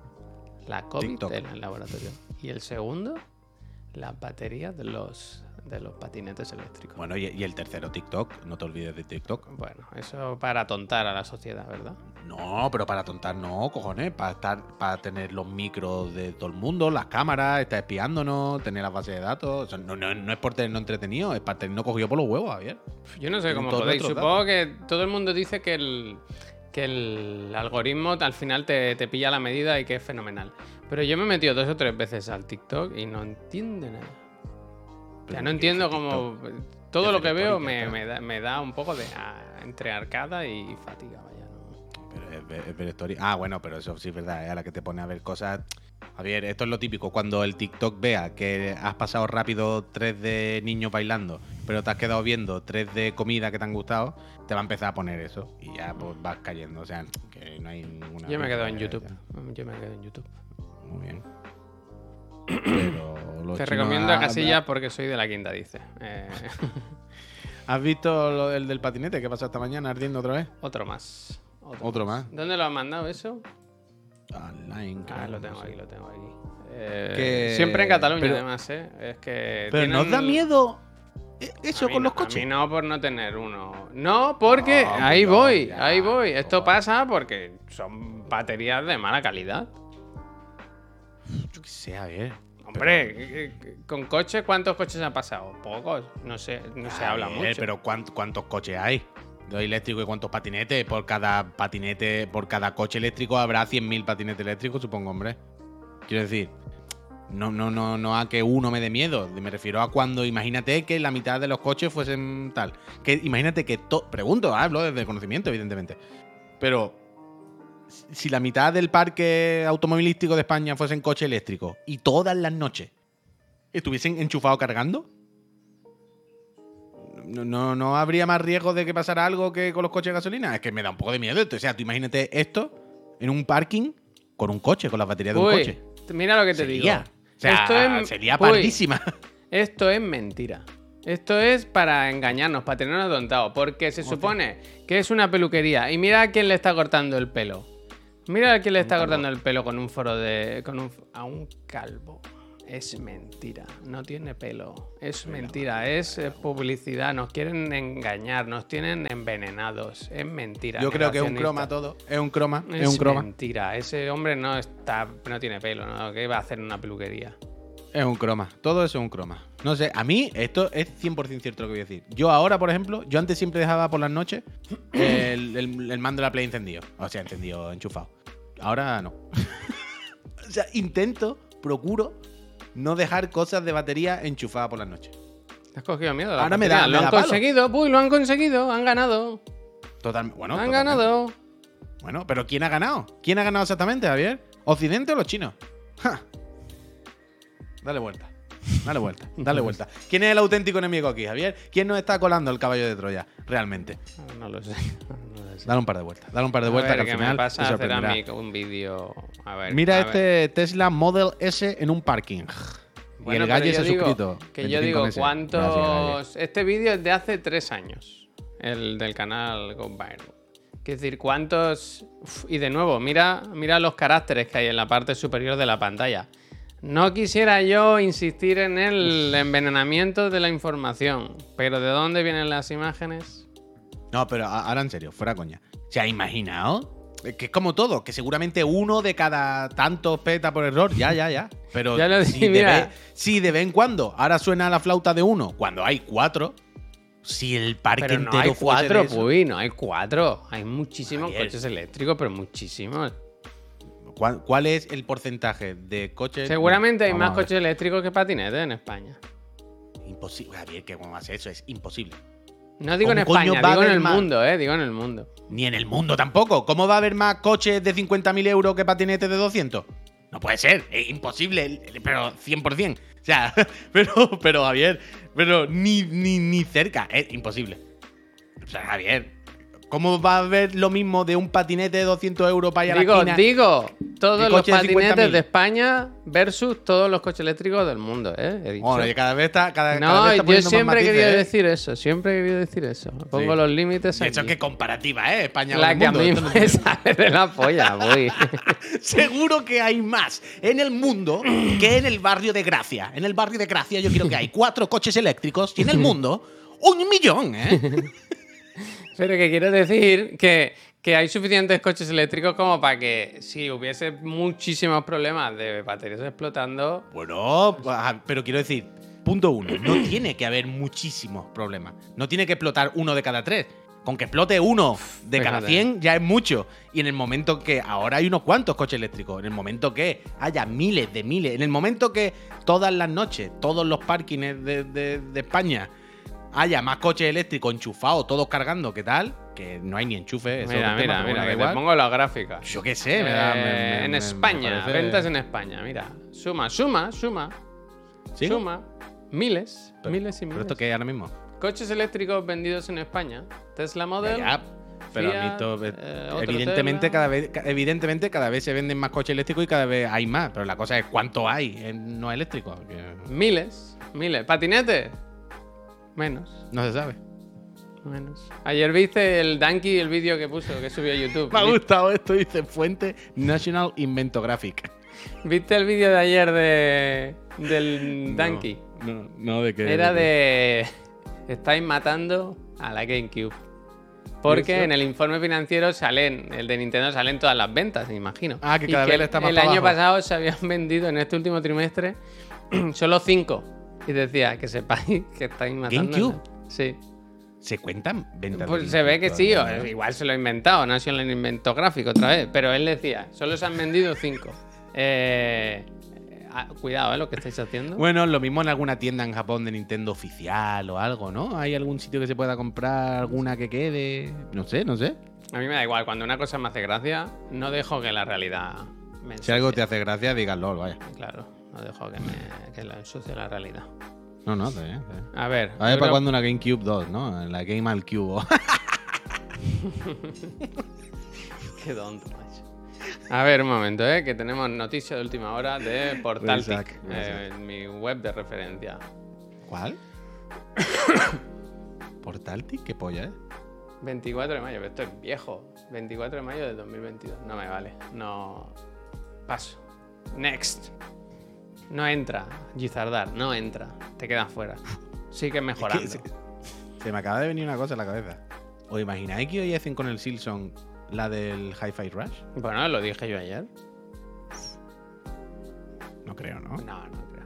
la COVID TikTok. en el laboratorio. Y el segundo, las baterías de los, de los patinetes eléctricos. Bueno, y, y el tercero, TikTok. No te olvides de TikTok. Bueno, eso para tontar a la sociedad, ¿verdad? No, pero para tontar no, cojones. Para estar, para tener los micros de todo el mundo, las cámaras, estar espiándonos, tener las bases de datos. O sea, no, no- no es por tenernos entretenido, es para tenernos cogido por los huevos, Javier. Yo no sé cómo podéis. Supongo que todo el mundo dice que el, que el algoritmo al final te, te pilla la medida y que es fenomenal. Pero yo me he metido dos o tres veces al TikTok y no entiendo nada. O sea, no ¿qué entiendo cómo. Todo ¿Qué lo que veo me, me da, me da un poco de. ah, entre arcada y fatiga, vaya. ¿no? Pero es, ver- es ver story. Ah, bueno, pero eso sí es verdad, es a la que te pone a ver cosas. Javier, esto es lo típico. Cuando el TikTok vea que has pasado rápido tres de niños bailando, pero te has quedado viendo tres de comida que te han gustado, te va a empezar a poner eso. Y ya pues vas cayendo. O sea, que no hay ninguna. Yo me quedo en YouTube. ya. Yo me quedo en YouTube. Muy bien. Pero Te recomiendo a Casillas porque soy de la quinta, dice. Eh, ¿Has visto lo del, del patinete que pasó esta mañana ardiendo otra vez? otro más. Otro más. ¿Dónde lo has mandado eso? Online, Ah, lo tengo aquí, lo tengo aquí. Eh, Que- Siempre en Cataluña, pero- además, ¿eh? Es que. Pero tienen- ¿nos da miedo eso con no- los coches? A mí no por no tener uno. No, porque No, ahí no, voy, ya, ahí voy. Esto pasa porque son baterías de mala calidad. Yo qué sé, a ver. Hombre, eh, eh, con coches, ¿cuántos coches han pasado? Pocos. No sé, no se habla ver, mucho. Pero ¿cuánt- ¿cuántos coches hay? De eléctricos y cuántos patinetes. Por cada patinete, por cada coche eléctrico habrá 100.000 patinetes eléctricos, supongo, hombre. Quiero decir, no, no, no, no a que uno me dé miedo. Me refiero a cuando imagínate que la mitad de los coches fuesen tal. Que imagínate que to- pregunto, hablo desde conocimiento, evidentemente. Pero si la mitad del parque automovilístico de España fuesen coches eléctricos y todas las noches estuviesen enchufados cargando, no, no, no habría más riesgo de que pasara algo que con los coches de gasolina. Es que me da un poco de miedo. esto. O sea, tú imagínate esto en un parking con un coche, con las baterías de un coche. mira lo que te Sería. digo. O sea, Esto es- sería pardísima. Esto es mentira. Esto es para engañarnos, para tenernos tontados. Porque se supone que es una peluquería. Y mira a quién le está cortando el pelo. Mira a quién le está cortando el pelo con un foro de. Con un, a un calvo. Es mentira. No tiene pelo. Es mentira. Es eh, publicidad. Nos quieren engañar. Nos tienen envenenados. Es mentira. Yo creo que es un croma todo. Es un croma. Es, Es un croma. mentira. Ese hombre no está, no tiene pelo, ¿no? ¿Qué va a hacer en una peluquería? Es un croma. Todo eso es un croma. No sé, a mí esto es 100% cierto lo que voy a decir. Yo ahora, por ejemplo, yo antes siempre dejaba por las noches el, el- el mando de la Play encendido. O sea, encendido, enchufado. Ahora no. o sea, intento, procuro no dejar cosas de batería enchufadas por las noches. ¿Te has cogido miedo? la Ahora me da- Lo han da conseguido, uy, lo han conseguido, han ganado. Totalmente. Bueno, han totalmente. ganado. Bueno, pero ¿quién ha ganado? ¿Quién ha ganado exactamente, Javier? ¿Occidente o los chinos? Ja. Dale vuelta. Dale vuelta, dale vuelta. ¿Quién es el auténtico enemigo aquí, Javier? ¿Quién nos está colando el caballo de Troya? Realmente. Ah, No lo sé. No lo sé. Dale un par de vueltas. Dale un par de A vueltas ver, que al que final me pasa te a hacer a sorprenderá. mí un vídeo. A ver. Mira a este ver. Tesla Model S en un parking. Bueno, y el gallo se ha suscrito. Que yo 25 digo, meses. ¿cuántos. Este vídeo es de hace tres años. El del canal Go Viral. Es decir, ¿cuántos. Uf, y de nuevo, mira, mira los caracteres que hay en la parte superior de la pantalla. No quisiera yo insistir en el envenenamiento de la información, pero ¿de dónde vienen las imágenes? No, pero ahora en serio, fuera coña. ¿Se ha imaginado? Es Que es como todo, que seguramente uno de cada tantos peta por error. Ya, ya, ya. Pero Ya lo si, de vez, si de vez en cuando ahora suena la flauta de uno, cuando hay cuatro, si el parque Pero no entero hay cuatro, Puy, no hay cuatro. Hay muchísimos coches eléctricos, pero muchísimos. ¿Cuál, cuál es el porcentaje de coches? Seguramente hay Vamos más coches eléctricos que patinetes en España. Imposible, Javier, que cómo hace eso, es imposible. No digo en ¿Cómo coño España, digo en el más? mundo, eh. Digo en el mundo. Ni en el mundo tampoco. ¿Cómo va a haber más coches de 50.000 euros que patinetes de 200? No puede ser, es imposible, pero 100%. O sea, pero, pero Javier, pero ni, ni, ni cerca, es imposible. O sea, Javier, ¿cómo va a haber lo mismo de un patinete de 200 euros para ir a la Digo, digo, todos los de patinetes 50.000? de España versus todos los coches eléctricos del mundo, eh. He dicho. Bueno, y cada vez está, cada, cada no, vez está yo siempre he querido ¿eh? decir eso, siempre he querido decir eso. Pongo Sí. los límites De aquí. hecho, que comparativa, ¿eh? España la que a mí no me sale de la polla, voy. Seguro que hay más en el mundo que en el barrio de Gracia. En el barrio de Gracia yo quiero que hay cuatro coches eléctricos y en el mundo un millón, ¿eh? Pero que quiero decir que, que hay suficientes coches eléctricos como para que si hubiese muchísimos problemas de baterías explotando, Bueno, ah, pero quiero decir, punto uno, no tiene que haber muchísimos problemas. No tiene que explotar uno de cada tres. Con que explote uno de cada Fíjate. 100 ya es mucho. Y en el momento que ahora hay unos cuantos coches eléctricos, en el momento que haya miles de miles, en el momento que todas las noches, todos los parkings de, de- de España haya más coches eléctricos enchufados, todos cargando, ¿qué tal? Que no hay ni enchufe. eso es mira, mira, pero mira, que te pongo las gráficas. Yo qué sé, me da- me- Eh, me- en España, parece- ventas en España, mira. Suma, suma, suma, ¿Sí? suma. Miles, Pero- miles y ¿Pero miles. esto qué es ahora mismo? Coches eléctricos vendidos en España. Tesla Model. Ya, pero a mí Fiat, to- eh, evidentemente cada vez evidentemente cada vez se venden más coches eléctricos y cada vez hay más, pero la cosa es cuánto hay en no eléctricos, Miles, miles. ¿Patinetes? Menos, no se sabe. menos. Ayer viste el Donkey, el vídeo que puso, que subió a YouTube. Me ha gustado esto, dice fuente National Inventographic. ¿Viste el vídeo de ayer de del Donkey? No, no, de qué. Era de. Estáis matando a la GameCube. Porque en el informe financiero salen, el de Nintendo salen todas las ventas, me imagino. Ah, que Y cada vez está más El para año pasado se habían vendido en este último trimestre solo cinco. Y decía que sepáis que estáis matando. ¿GameCube? Sí. ¿Se cuentan ventas? Pues se ve que sí, o igual se lo ha inventado, no ha sido el invento gráfico otra vez. Pero él decía, solo se han vendido cinco. Eh, ah, cuidado, ¿eh? Lo que estáis haciendo. Bueno, lo mismo en alguna tienda en Japón de Nintendo oficial o algo, ¿no? ¿Hay algún sitio que se pueda comprar alguna que quede? No sé, no sé. A mí me da igual, cuando una cosa me hace gracia, no dejo que la realidad me Si algo te hace gracia, dígalo, vaya. Claro, no dejo que, me, que la ensucie la realidad. No, no, está bien, está bien. A ver. A ver, ¿para cuándo una GameCube 2, no? La Game al Cube. Qué tonto, macho. A ver, un momento, ¿eh? que tenemos noticia de última hora de Portaltic, Isaac, eh, mi web de referencia. ¿Cuál? ¿Portaltic? ¿Qué polla, eh? 24 de mayo, pero esto es viejo. 24 de mayo del 2022. No me vale. No. Paso. Next. No entra. Gizardar, no entra. Te quedas fuera. Sigue mejorando. se, se me acaba de venir una cosa en la cabeza. ¿Os imagináis que hoy hacen con el Silson la del Hi-Fi Rush? Bueno, lo dije yo ayer. No creo, ¿no? No, no creo.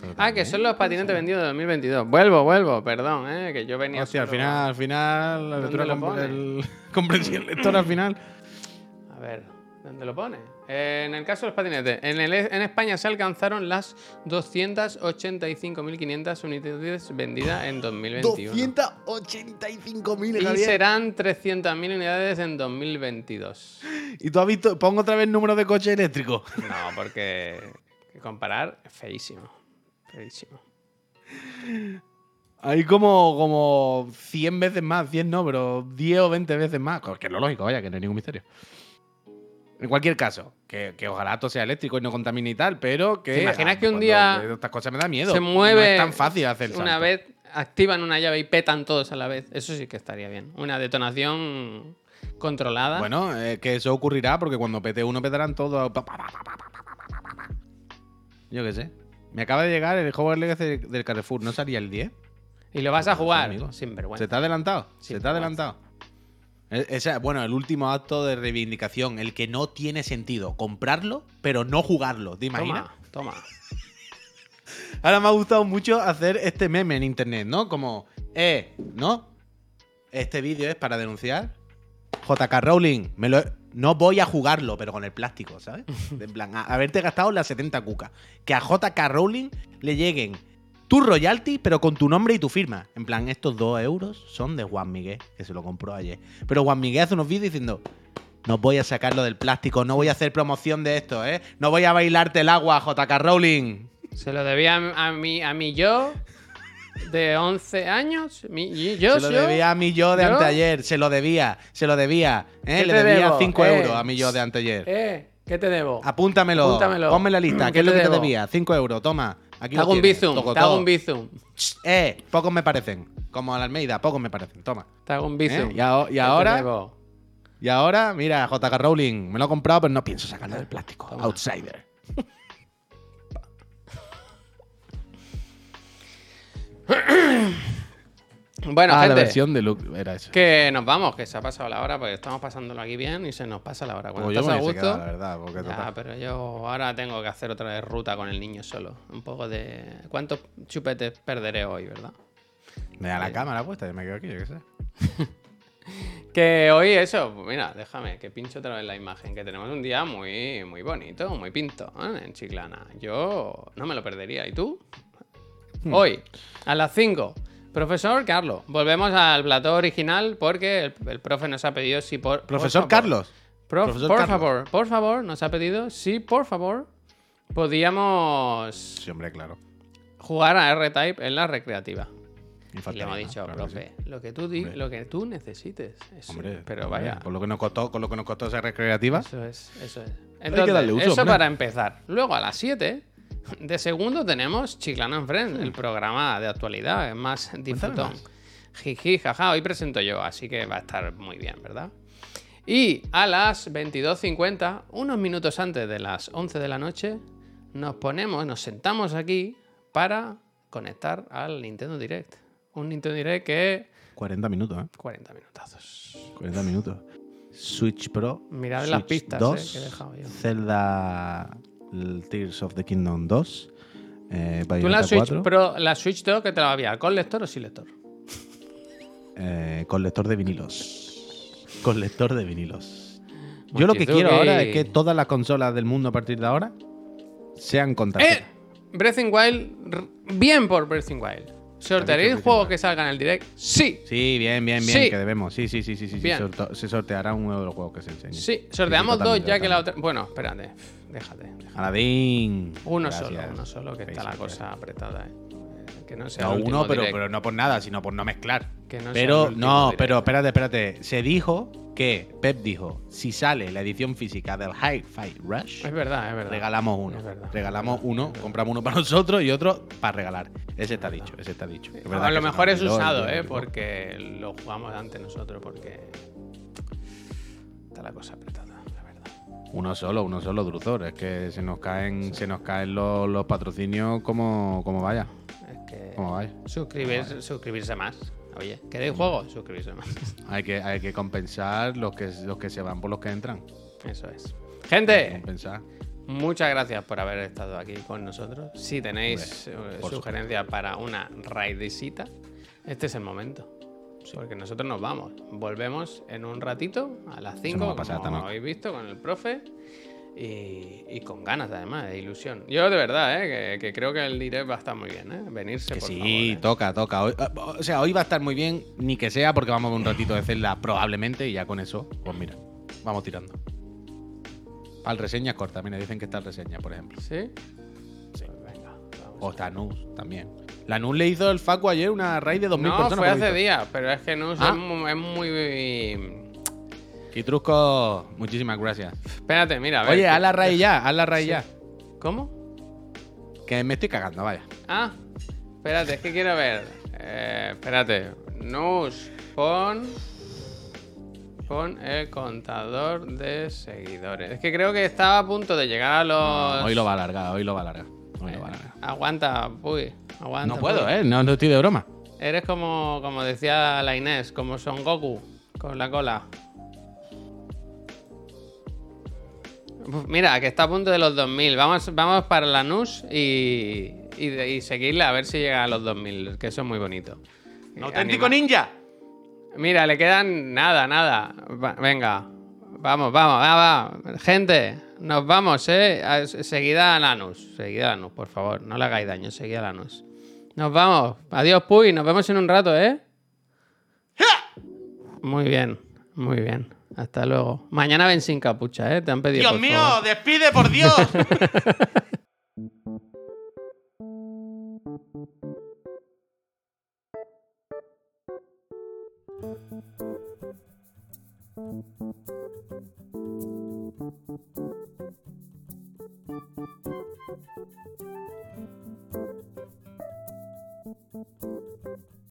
Pero Ah, que son los patinetes vendidos de 2022. Vuelvo, vuelvo, perdón, eh, que yo venía. Hostia, al final, al final, la ¿Dónde lectura comprensión lectora al final. A ver, ¿dónde lo pone? En el caso de los patinetes, en, el- en España se alcanzaron las 285.500 unidades vendidas en 2021. 285.000, Y serán 300.000 unidades en 2022. Y tú has visto, pongo otra vez número de coche eléctrico. No, porque que comparar es feísimo. Feísimo. Hay como, como 100 veces más, 100 no, pero 10 o 20 veces más. Que es lo lógico, vaya, que no hay ningún misterio. En cualquier caso, que, ojalá todo sea eléctrico y no contamine y tal, pero que. ¿Te imaginas que un día. Estas cosas me da miedo. Se mueve. No es tan fácil hacer Una vez activan una llave y petan todos a la vez. Eso sí que estaría bien. Una detonación controlada. Bueno, que eso ocurrirá porque cuando pete uno petarán todos. Yo qué sé. Me acaba de llegar el Hogwarts Legacy del Carrefour. ¿No salía el 10? Y lo vas a jugar, sin vergüenza. Se te ha adelantado. Se te ha adelantado. E- esa- bueno, el último acto de reivindicación, el que no tiene sentido. Comprarlo, pero no jugarlo. ¿Te imaginas? Toma, toma. Ahora me ha gustado mucho hacer este meme en internet, ¿no? Como, eh, ¿no? Este vídeo es para denunciar. JK Rowling, me lo he- no voy a jugarlo, pero con el plástico, ¿sabes? En plan, a- haberte gastado las 70 cucas. Que a JK Rowling le lleguen tu royalty, pero con tu nombre y tu firma. En plan, estos dos euros son de Juan Miguel, que se lo compró ayer. Pero Juan Miguel hace unos vídeos diciendo, no voy a sacarlo del plástico, no voy a hacer promoción de esto, ¿eh? No voy a bailarte el agua, JK Rowling. Se lo debía a, mi, a mi yo de 11 años. Mi, y yo, se lo yo. debía a mi yo de ¿Yo? anteayer, se lo debía, se lo debía. ¿eh? ¿Qué Le debía debo? 5 Eh, euros a mi yo de anteayer. Eh, ¿qué te debo? Apúntamelo, apúntamelo. ponme la lista. ¿Qué ¿Qué es lo que te debo? debía? 5 euros, toma. Aquí Te hago un bizum, te hago un bizum. Eh, pocos me parecen. Como a la Almeida, pocos me parecen. Toma. Te hago un ¿eh? bizum. Y, a- y ¿Qué te ahora, y ahora, mira, JK Rowling, me lo he comprado, pero no pienso sacarlo del plástico. Toma. Outsider. Bueno, ah, la versión de Luke era eso. Que nos vamos, que se ha pasado la hora, porque estamos pasándolo aquí bien y se nos pasa la hora. Cuando yo me a gusto. quedado, la verdad, porque Ya, total. pero yo ahora tengo que hacer otra vez ruta con el niño solo. Un poco de. ¿Cuántos chupetes perderé hoy, verdad? Me da la Eh. cámara puesta, yo me quedo aquí, yo qué sé. Que hoy eso, mira, déjame que pincho otra vez la imagen, que tenemos un día muy, muy bonito, muy pinto ¿eh? en Chiclana. Yo no me lo perdería. ¿Y tú? Hmm. Hoy, a las 5. Profesor Carlos, volvemos al plató original porque el, el profe nos ha pedido si por... por Profesor favor- Carlos. Prof, Profesor por Carlos. favor, por favor, nos ha pedido si por favor podíamos Sí, hombre, claro. jugar a R-Type en la recreativa. Y le hemos dicho, claro que sí. profe, lo que tú di- lo que tú necesites. Eso, Hombre, pero hombre, vaya. Con lo que nos costó, con lo que nos costó ser recreativa. Eso es, eso es. que Entonces, darle uso, eso hombre. para empezar. Luego a las 7 de segundo tenemos Chiclana en Friends, el programa de actualidad, es más disfrutón. Jiji, jaja, hoy presento yo, así que va a estar muy bien, ¿verdad? Y a las 22.50, unos minutos antes de las 11 de la noche, nos ponemos, nos sentamos aquí para conectar al Nintendo Direct. Un Nintendo Direct que 40 minutos, ¿eh? 40 minutazos. 40 minutos. Switch Pro. Mirad las pistas, 2, eh, que he dejado yo. Zelda el Tears of the Kingdom 2. Eh, ¿Tú la Switch 4, Pro, la Switch 2 que te la va a enviar? ¿Con lector o sin lector? eh, con lector de vinilos. Con lector de vinilos. Yo lo que quiero ahora es que todas las consolas del mundo a partir de ahora sean con tarjeta. ¡Eh! Breath in Wild, bien por Breath in Wild. ¿Sortearéis Breath in juegos Wild. que salgan en el direct? Sí. Sí, bien, bien, bien, Sí. que debemos. Sí, sí, sí, sí, sí. sí, Bien. sorto- se sorteará uno de los juegos que se enseñen. Sí, sorteamos dos totalmente, ya que la otra. Bueno, espérate. Déjate. déjate. Aladín. Uno Gracias. solo, uno solo, que está la cosa apretada, eh. Que no sea No, el uno, pero, pero no por nada, sino por no mezclar. Que no pero, no, direct. pero espérate, espérate. Se dijo que, Pep dijo, si sale la edición física del Hi-Fi Rush, Es verdad, es verdad. regalamos uno. Es verdad, regalamos es verdad, uno, verdad. compramos uno para nosotros y otro para regalar. Ese está dicho, ese está dicho. Es a lo mejor es usado, ¿eh? Porque lo jugamos antes nosotros, porque. Está la cosa apretada, la verdad. Uno solo, uno solo, Druzor. Es que se nos caen, se nos caen los, los patrocinios como, como vaya. Suscribirse, suscribirse más. Oye, ¿queréis juego? Suscribirse más. Hay que, hay que compensar los que, los que se van por los que entran. Eso es. Gente, compensar. Muchas gracias por haber estado aquí con nosotros. Si tenéis eh, sugerencias para una raidisita, este es el momento. Porque nosotros nos vamos. Volvemos en un ratito, a las 5, nos va a como habéis visto, con el profe. Y, y con ganas, además, de ilusión. Yo de verdad, ¿eh? que, que creo que el direct va a estar muy bien. ¿eh? Venirse, Que por sí, favor, ¿eh? toca, toca. Hoy- ah, o sea, hoy va a estar muy bien, ni que sea porque vamos a ver un ratito de celda probablemente y ya con eso, pues mira, vamos tirando. Al reseña corta, mira, dicen que está el reseña, por ejemplo. ¿Sí? Sí. venga, vamos. O está Nus también. La Nus le hizo el Facu ayer una raid de 2.000 No, personas. fue por hace días, pero es que no Ah. es, es muy. Y Trusco, muchísimas gracias. Espérate, mira, a ver. Oye, haz la raid ya, haz la Sí. ya. ¿Cómo? Que me estoy cagando, vaya. Ah, espérate, es que quiero ver. Eh, espérate. Nus, pon. Pon el contador de seguidores. Es que creo que estaba a punto de llegar a los. Hoy lo va a alargar, hoy lo va a alargar. Hoy lo va a alargar. Aguanta, uy. Aguanta. No puedo, Puy. ¿eh? No, no estoy de broma. Eres como, como decía la Inés, como Son Goku, con la cola. Mira, que está a punto de los 2000. Vamos, vamos para la NUS y, y, seguirla a ver si llega a los 2000, que eso es muy bonito. ¡Auténtico Anima- ninja! Mira, le quedan nada, nada. Va- venga, vamos, vamos, va, va. Gente, nos vamos, ¿eh? A- Seguida a Lanus, seguida a Lanus, por favor. No le hagáis daño, seguida a Lanus. Nos vamos. Adiós, Puy, nos vemos en un rato, ¿eh? Muy bien, muy bien. Hasta luego. Mañana ven sin capucha, ¿eh? Te han pedido. ¡Dios mío! ¡Despide, por Dios!